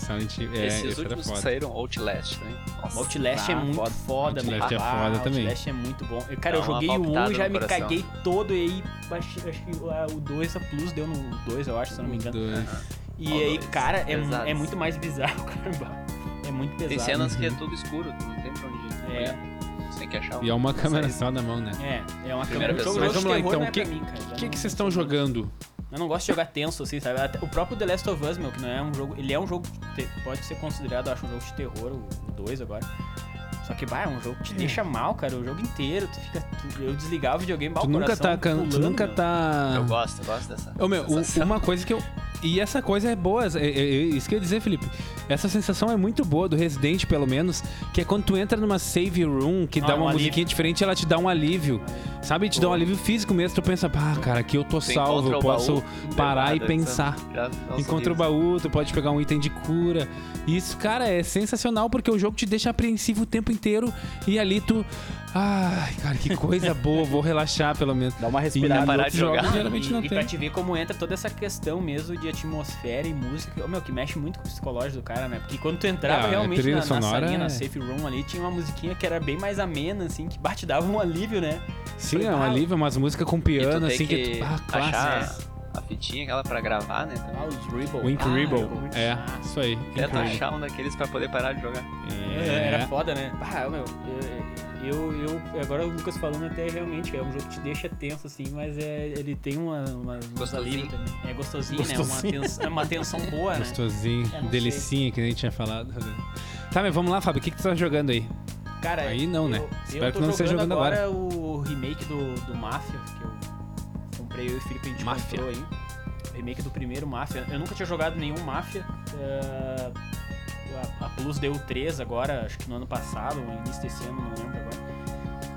Silent Hill, é, Esses esse últimos que saíram, Outlast também. Nossa, Outlast é Ah, muito foda. foda, meu. Outlast é Ah, foda também. Outlast é muito bom. Eu, cara, Dá eu joguei o 1 palpitada e já me coração. caguei todo. E aí, acho, acho que o- o 2, a Plus deu no 2, eu acho, se eu não me engano. Dois. E Ó, aí, dois. cara, é, é muito mais bizarro, caramba. É muito pesado. Tem cenas que é tudo escuro, não tem pra onde ir. É. Que achar E é uma câmera só na mão, né? É, é uma Primeira câmera. pessoa. Mas vamos lá, terror então, é o que- cara. O que, não- que vocês estão jogando? Eu não gosto de jogar tenso, assim, sabe? Até- o próprio The Last of Us, meu, que não é um jogo. Ele é um jogo. que te- pode ser considerado, eu acho, um jogo de terror, o 2 agora. Só que, bah, é um jogo que te deixa mal, cara, o jogo inteiro. Tu fica. tu- eu desligava o videogame, bah, Tu o nunca coração tá. can- Tu pulando, nunca meu. tá. Eu gosto, eu gosto dessa. Ô, meu, sensação. uma coisa que eu. E essa coisa é boa, é- é- é isso que eu ia dizer, Felipe. Essa sensação é muito boa, do Resident, pelo menos, que é quando tu entra numa save room, que Ah, dá um uma alívio. musiquinha diferente, ela te dá um alívio. Sabe? Te dá um alívio físico mesmo. Tu pensa, pá, cara, aqui eu tô Tu salvo, eu posso baú, parar e levado, pensar. um Encontra o baú, tu pode pegar um item de cura. Isso, cara, é sensacional porque o jogo te deixa apreensivo o tempo inteiro e ali tu. Ai, cara, que coisa boa, vou relaxar pelo menos. Dá uma E respirada. em parar de jogar. jogos, geralmente e, não e tem. pra te ver como entra toda essa questão mesmo de atmosfera e música, meu, que mexe muito com o psicológico do cara, né? Porque quando tu entrava a realmente na, na sonora salinha, é- na safe room ali, tinha uma musiquinha que era bem mais amena, assim, que bate, dava um alívio, né? Sim, é um Ah, alívio, umas músicas com E piano, assim, que, que tu. Ah, achar clássicos. a fitinha aquela pra gravar, né? Ah, os Ribble. O Ink ah, Ribble. jogo muito É, isso aí. Tenta achar um daqueles pra poder parar de jogar. É, Era É. foda, né? Ah, meu, eu, eu, eu- Agora o Lucas falando até realmente, é um jogo que te deixa tenso, assim, mas é, ele tem uma, uma Gostosinho. também. É gostosinho, né? Gostosinho. Uma, tens, é uma tensão boa, né? Gostosinho, É, delicinha, que nem tinha falado. Tá, mas vamos lá, Fábio, o que, que tu tá jogando aí? Cara, Aí não, né? eu- Espero eu tô que não esteja jogando jogando agora o remake do, do Mafia, que eu comprei eu e o Felipe, a gente Mafia. comprou aí. O remake do primeiro Mafia. Eu nunca tinha jogado nenhum Mafia. eh, a, a Plus deu 3 agora, acho que no ano passado, no início desse ano, não lembro agora.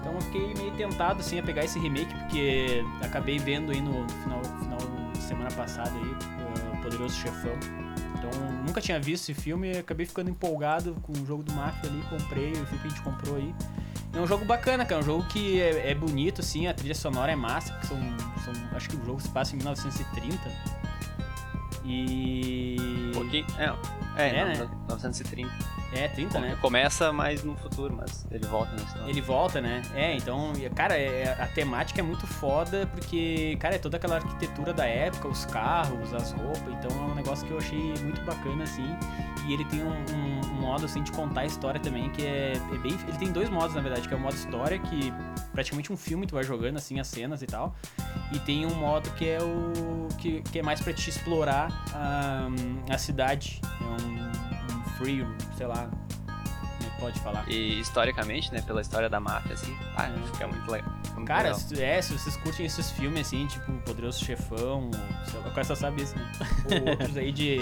Então eu fiquei meio tentado assim a pegar esse remake, porque acabei vendo aí no, no final, final de semana passada aí, o Poderoso Chefão. Então nunca tinha visto esse filme e acabei ficando empolgado com o jogo do Mafia ali, comprei, o Felipe a gente comprou aí. É um jogo bacana, cara, é um jogo que é, é bonito, assim, a trilha sonora é massa, são, são- acho que o jogo se passa em 1930. E... Um pouquinho. É, é, É, não, né? 930. É, 30, né? Começa mais no futuro, mas ele volta na história. Ele volta, né? É, então, cara, é- a temática é muito foda, porque, cara, é toda aquela arquitetura da época, os carros, as roupas, então é um negócio que eu achei muito bacana, assim. E ele tem um, um- um modo, assim, de contar a história também, que é, é bem... Ele tem dois modos, na verdade, que é o modo história, que praticamente um filme tu vai jogando, assim, as cenas e tal. E tem um modo que é o... que, que é mais pra te explorar a, a cidade. É um free, sei lá, é pode falar. E historicamente, né, pela história da máfia, assim, ah, É. fica muito legal. Muito Cara, legal. se, é, se vocês curtem esses filmes assim, tipo Poderoso Chefão, sei lá, o cara só sabe isso, né? Ou outros aí de.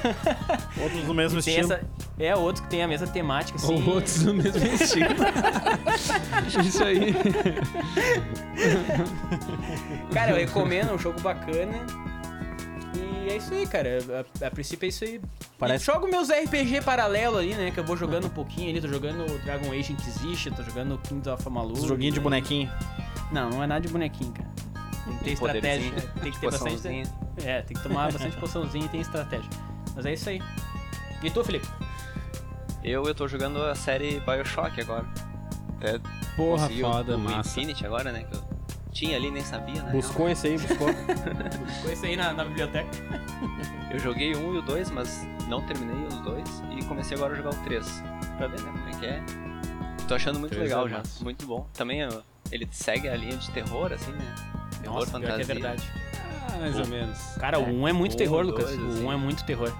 Outros do mesmo estilo. essa, é, outros que tem a mesma temática, assim. Ou outros do mesmo estilo. Isso aí. Cara, eu recomendo, é um jogo bacana. É isso aí, cara. A, a princípio é isso aí. Parece- E jogo meus RPG paralelo ali, né? Que eu vou jogando um pouquinho ali. Tô jogando Dragon Age Inquisition, tô jogando Kings of Amalur. Os joguinhos de bonequinho. Não, não é nada de bonequinho, cara. Tem que ter estratégia. Tem que ter bastante. poçãozinha. É, tem que tomar bastante poçãozinha e tem estratégia. Mas é isso aí. E tu, Felipe? Eu, eu tô jogando a série Bioshock agora. É, Porra, foda, o massa. Infinity agora, né, que eu tinha ali, nem sabia, né? Buscou esse aí, buscou. Ficou esse aí na, na biblioteca. Eu joguei o 1 e o 2, mas não terminei os dois. E comecei agora a jogar o 3. Pra ver, né, como é que é. Tô achando muito Três legal é já. massa. Muito bom. Também ele segue a linha de terror, assim, né? Terror, Nossa, que fantasia. é verdade. Ah, mais ou menos. Cara, o 1 é muito Um, terror, dois, Lucas. O 1 assim. é muito terror.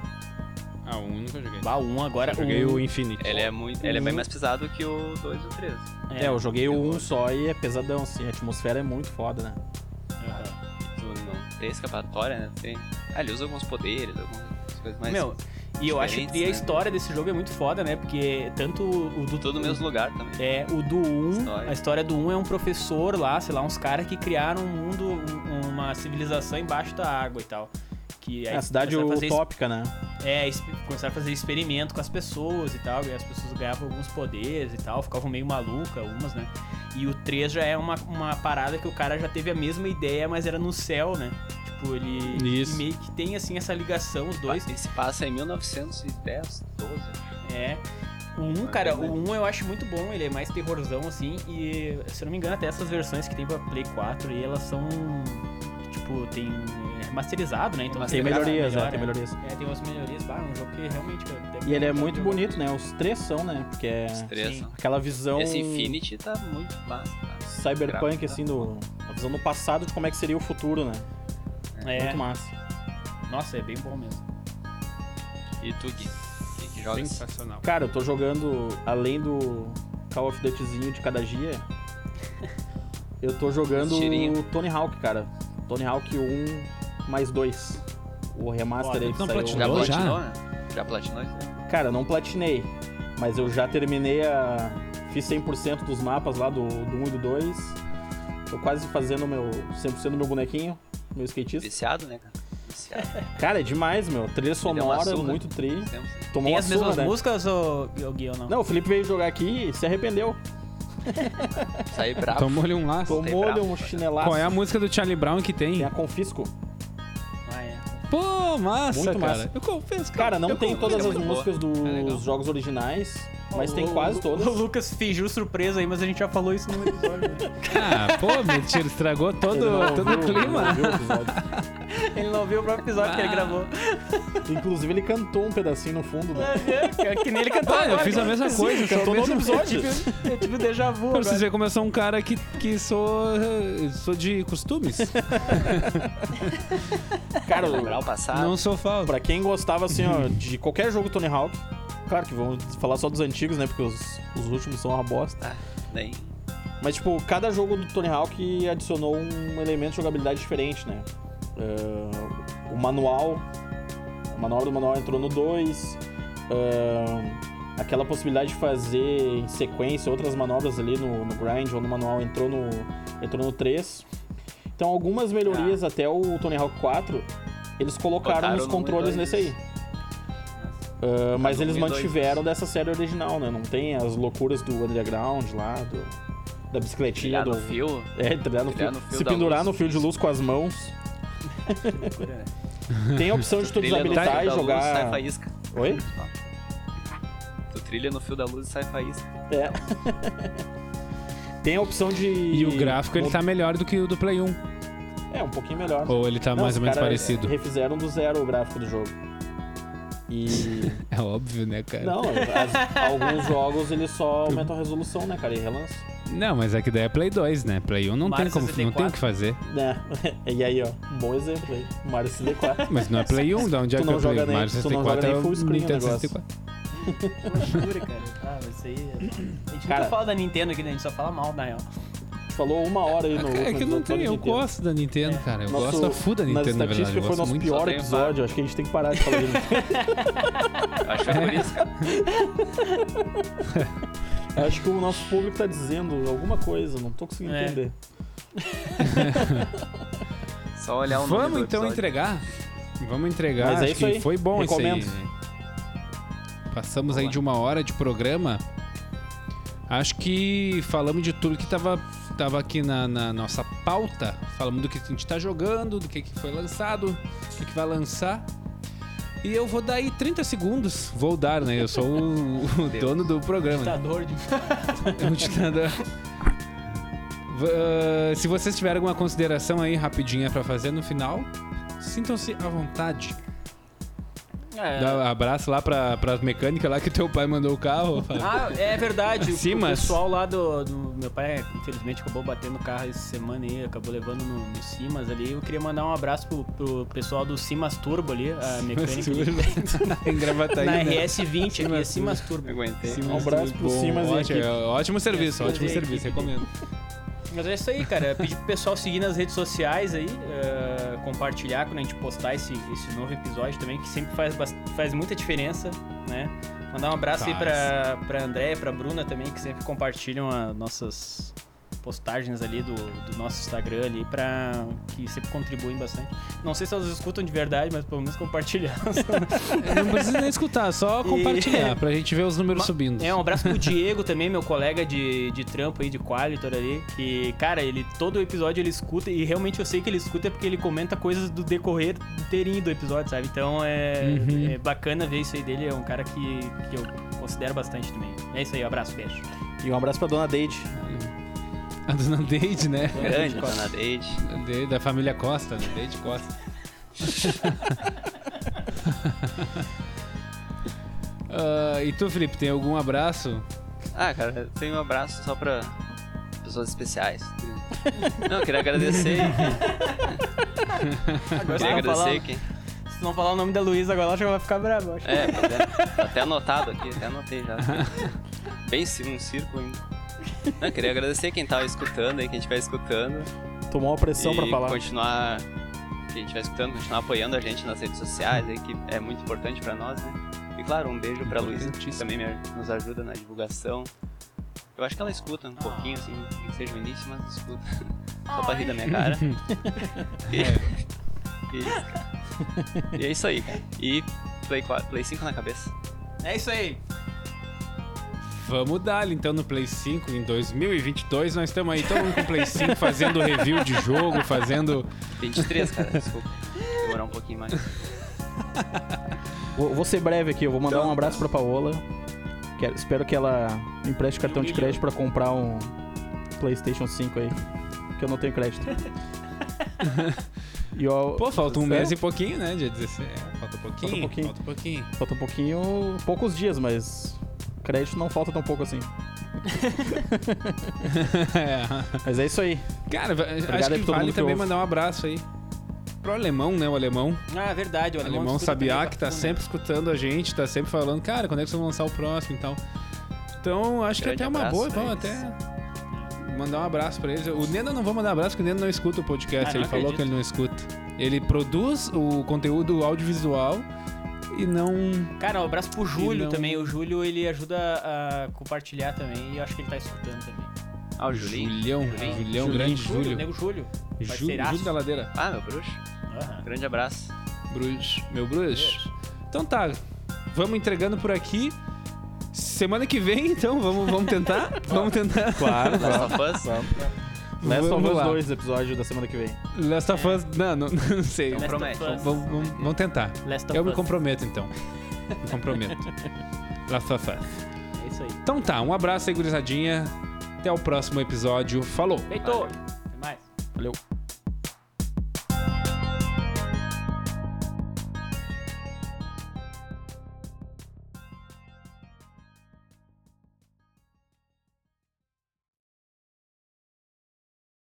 Ah, um nunca joguei. Bah, o 1 agora. Eu joguei o o Infinity. Ele é muito. Ele é bem mais pesado que o 2 e o 3. É, eu joguei o 1 só e é pesadão, assim. A atmosfera é muito foda, né? Aham. Tu não tem escapatória, né? Tem... Ah, ele usa alguns poderes, algumas coisas mais. Meu, E eu acho que a né? história desse jogo é muito foda, né? Porque tanto o do. Tudo no mesmo lugar também. É, o do 1, História. a história do 1 é um professor lá, sei lá, uns caras que criaram um mundo, um- uma civilização embaixo da água e tal. Que É a cidade utópica, né? É, começaram a fazer experimento com as pessoas e tal, e as pessoas ganhavam alguns poderes e tal, ficavam meio maluca, umas, né? E o 3 já é uma, uma parada que o cara já teve a mesma ideia, mas era no céu, né? Tipo, ele, Isso. ele meio que tem, assim, essa ligação, os dois. Esse passa em 1910, 12. É. O 1, cara, o 1 eu acho muito bom, ele é mais terrorzão, assim, e se eu não me engano, até essas versões que tem pra Play 4, e elas são, tipo, tem é remasterizado, né? Então Tem você grava melhorias, né? melhor, Tem melhorias. É, tem umas melhorias, bah, é um jogo que realmente... deve E ele é muito jogo. bonito, né? Os três são, né? Porque é Os três. sim. são. aquela visão Esse Infinity tá muito massa. Tá? cyberpunk, Gráfico, assim, do... a visão do passado de como é que seria o futuro, né? É, Muito massa. nossa, é bem bom mesmo. E tu, Gui? Que joga? Sensacional. Cara, eu tô jogando, além do Call of Dutyzinho de cada dia, eu tô jogando o Tony Hawk, cara. Tony Hawk 1 mais 2. O remaster Foda. aí que Não saiu. platinou? Já já? platinou, né? Já platinou isso aí? Cara, eu não platinei, mas eu já terminei a... Fiz 100% dos mapas lá do, do 1 e do 2. Tô quase fazendo meu 100% do meu bonequinho, meu skatista. Viciado, né, cara? Viciado. Cara, é demais, meu. Trilha sonora, surra. muito tri. Tomou Tem as surra, mesmas né? músicas, ou, ou Gui, ou não? Não, o Felipe veio jogar aqui e se arrependeu. Saí bravo. Tomou-lhe um laço. Tomou-lhe bravo, um cara. chinelaço. Qual é a música do Charlie Brown que tem? Tem a Confisco. Ah, é. Pô, massa, Muito cara. massa. Eu confesso, Cara, não eu tem confesso. todas as músicas dos É jogos originais, mas O- tem quase o- todas. O Lucas fingiu surpresa aí, mas a gente já falou isso no episódio. né? Ah, pô, mentira, estragou todo, não todo o clima. não ouviu o episódio. ele não viu o próprio episódio que ele Ah. gravou. Inclusive, ele cantou um pedacinho no fundo. Né? É, que nem ele cantou. Ah, eu agora, fiz a mesma coisa, só cantou o no outro episódio. Eu tive, eu tive um déjà vu Pra agora. vocês verem como eu sou um cara que, que sou, sou de costumes. Cara, Lembrar o passado. Não sou falso. pra quem gostava, assim, ó, de qualquer jogo Tony Hawk, claro que vamos falar só dos antigos, né? Porque os, os últimos são uma bosta. Ah, nem. Mas, tipo, cada jogo do Tony Hawk adicionou um elemento de jogabilidade diferente, né? Ah, o manual, o manual do manual entrou no 2. aquela possibilidade de fazer em sequência outras manobras ali no, no grind ou no manual entrou no, entrou no 3. Então, algumas melhorias até o Tony Hawk 4, eles colocaram Botaram no controles 1 nesse 2. aí. Ah, mas eles 1 2. mantiveram dessa série original, né? Não tem as loucuras do Underground lá, do, da bicicletinha, Trilhar do, no fio. é, trilhar no, Trilhar fio, no fio se pendurar luz. no fio de luz com as mãos. Tem a opção de tu Trilha no desabilitar fio e da luz, sai jogar. faísca. Oi? Tu trilha no fio da luz e sai faísca. É. Tem a opção de. E o gráfico ele tá melhor do que o do Play 1. É, um pouquinho melhor. Ou ele tá Não, mais ou menos parecido. Refizeram do zero o gráfico do jogo. E. É óbvio, né, cara? Não, as- alguns jogos eles só aumentam a resolução, né, cara? E relança. Não, mas é que daí é Play 2, né? Play 1 não Mario tem como, não tem 64. o que fazer. Né? E aí, ó, um bom exemplo aí. Mario 64. Mas não é Play 1, de onde é que é Play joga 1? nem- Mario tu não 64 joga é full screen o Nintendo negócio. 64. Loucura, cara. Ah, mas isso aí. é- A gente Cara- nunca fala da Nintendo aqui, né? A gente só fala mal, na real. Falou uma hora aí no. É que não tenho, eu gosto da Nintendo, cara. Eu Nosso- gosto da full da Nintendo, na verdade. estatísticas Eu foi gosto nosso muito. pior Só tem episódio. Acho que a gente tem que parar de falar de Nintendo. Acho que é por isso, cara. Acho que o nosso público tá dizendo alguma coisa, não tô conseguindo É. entender. Só olhar o nome Vamos do então entregar. Vamos entregar. Mas é Acho isso que aí. foi bom Recomendo. isso aí. Passamos aí Boa. de uma hora de programa. Acho que falamos de tudo que tava, tava aqui na, na nossa pauta. Falamos do que a gente tá jogando, do que, que foi lançado, do que, que vai lançar. E eu vou dar aí 30 segundos. Vou dar, né? Eu sou o, o dono do programa. Ditador de. É um ditador. Ah, se vocês tiverem alguma consideração aí rapidinha pra fazer no final, sintam-se à vontade. É. Dá um abraço lá pra, pra mecânica lá que teu pai mandou o carro. Fábio. Ah, é verdade. O- Simas. O pessoal lá do, do- Meu pai, infelizmente, acabou batendo o carro essa semana aí, acabou levando no, no Simas ali. Eu queria mandar um abraço pro, pro pessoal do Simas Turbo ali, a mecânica. ali. em Gravataí. Na né? RS20 aqui, é Simas Simas Turbo. Aguentei. Simas Um abraço pro bom, Simas ótimo, é, ótimo serviço, Simas ótimo serviço, recomendo. Mas é isso aí, cara. Pedir pro pessoal seguir nas redes sociais aí. eh, compartilhar quando a gente postar esse, esse novo episódio também, que sempre faz, faz muita diferença, né? Mandar um abraço aí pra, pra André, pra Bruna também, que sempre compartilham as nossas postagens ali do, do nosso Instagram ali, pra, que sempre contribuem bastante. Não sei se elas escutam de verdade, mas pelo menos compartilhar. Não precisa nem escutar, só E- compartilhar pra gente ver os números subindo. É, um abraço pro Diego também, meu colega de, de trampo aí, de Qualitor ali. Que, cara, ele todo episódio ele escuta e realmente eu sei que ele escuta porque ele comenta coisas do decorrer inteirinho do episódio, sabe? Então é, Uhum. é bacana ver isso aí dele. É um cara que, que eu considero bastante também. É isso aí, um abraço, beijo. E um abraço pra dona Deide. A dona Deide, né? Grande, dona Deide. De- da família Costa, né? Deide Costa. Ah, e tu, Felipe, tem algum abraço? Ah, cara, tem um abraço só pra pessoas especiais. Não, eu queria agradecer. Agora queria agradecer quem. se não falar o nome da Luísa agora, ela já vai ficar brava. É, é. Tá até anotado aqui, até anotei já. Bem um círculo ainda. Não, queria agradecer quem tava escutando aí, quem estiver escutando. Tomou uma pressão pra falar. continuar. Quem estiver escutando, continuar apoiando a gente nas redes sociais aí, que é muito importante pra nós, né? E claro, um beijo pra Luísa, que também me- nos ajuda na divulgação. Eu acho que ela escuta um pouquinho, assim, nem que seja o início, mas escuta. Só pra rir da minha cara. E, e, e é isso aí. E Play, 4, Play 5 na cabeça. É isso aí. Vamos dar então no Play 5 em 2022. Nós estamos aí, todo mundo com Play 5 fazendo review de jogo, fazendo. 23, cara, desculpa. Demorar um pouquinho mais. Vou, vou ser breve aqui, eu vou mandar Então, um abraço pra Paola. Quero- espero que ela me empreste cartão de crédito pra comprar um PlayStation 5 aí. Que eu não tenho crédito. E eu- Pô, falta um Sério? mês e pouquinho, né? Dia 16. É, falta um pouquinho. Falta um pouquinho. Falta um pouquinho. Falta um pouquinho, poucos dias, mas crédito não falta tão pouco assim. É. Mas é isso aí. Cara, aí acho que todo vale mundo que também ouve. mandar um abraço aí. Pro alemão, né? O alemão. Ah, é verdade, o O alemão, alemão Sabiá, também, que tá sempre escutando a gente, tá sempre falando, cara, quando é que vocês vão lançar o próximo e tal. Então, acho que Grande até é uma boa, vamos eles. até mandar um abraço pra eles. O Nena não vou mandar abraço, porque o Nena não escuta o podcast. Ah, ele falou acredito. que ele não escuta. Ele produz o conteúdo audiovisual e não. Cara, um abraço pro Júlio não- também. O Júlio, ele ajuda a compartilhar também e eu acho que ele tá escutando também. Ah, o Julinho. Julião, Julinho. Julião, grande Júlio. Nego Júlio. Júlio. Júlio da Ladeira. Ah, meu bruxo. Aham. Grande abraço. Bruxo. Meu bruxo. Então tá, vamos entregando por aqui. Semana que vem, então, vamos, vamos tentar? vamos tentar. Claro, Last of Us. Last of Vamos Us lá. 2 episódio da semana que vem. Last of Us. Não, não, não sei. Então Last promete. of Us. Vamos, vamos- vamos tentar. Last of Eu me Us. comprometo, então. Me comprometo. Last of Us. É isso aí. Então tá, um abraço aí, gurizadinha. Até o próximo episódio. Falou! Feito! Até mais. Valeu.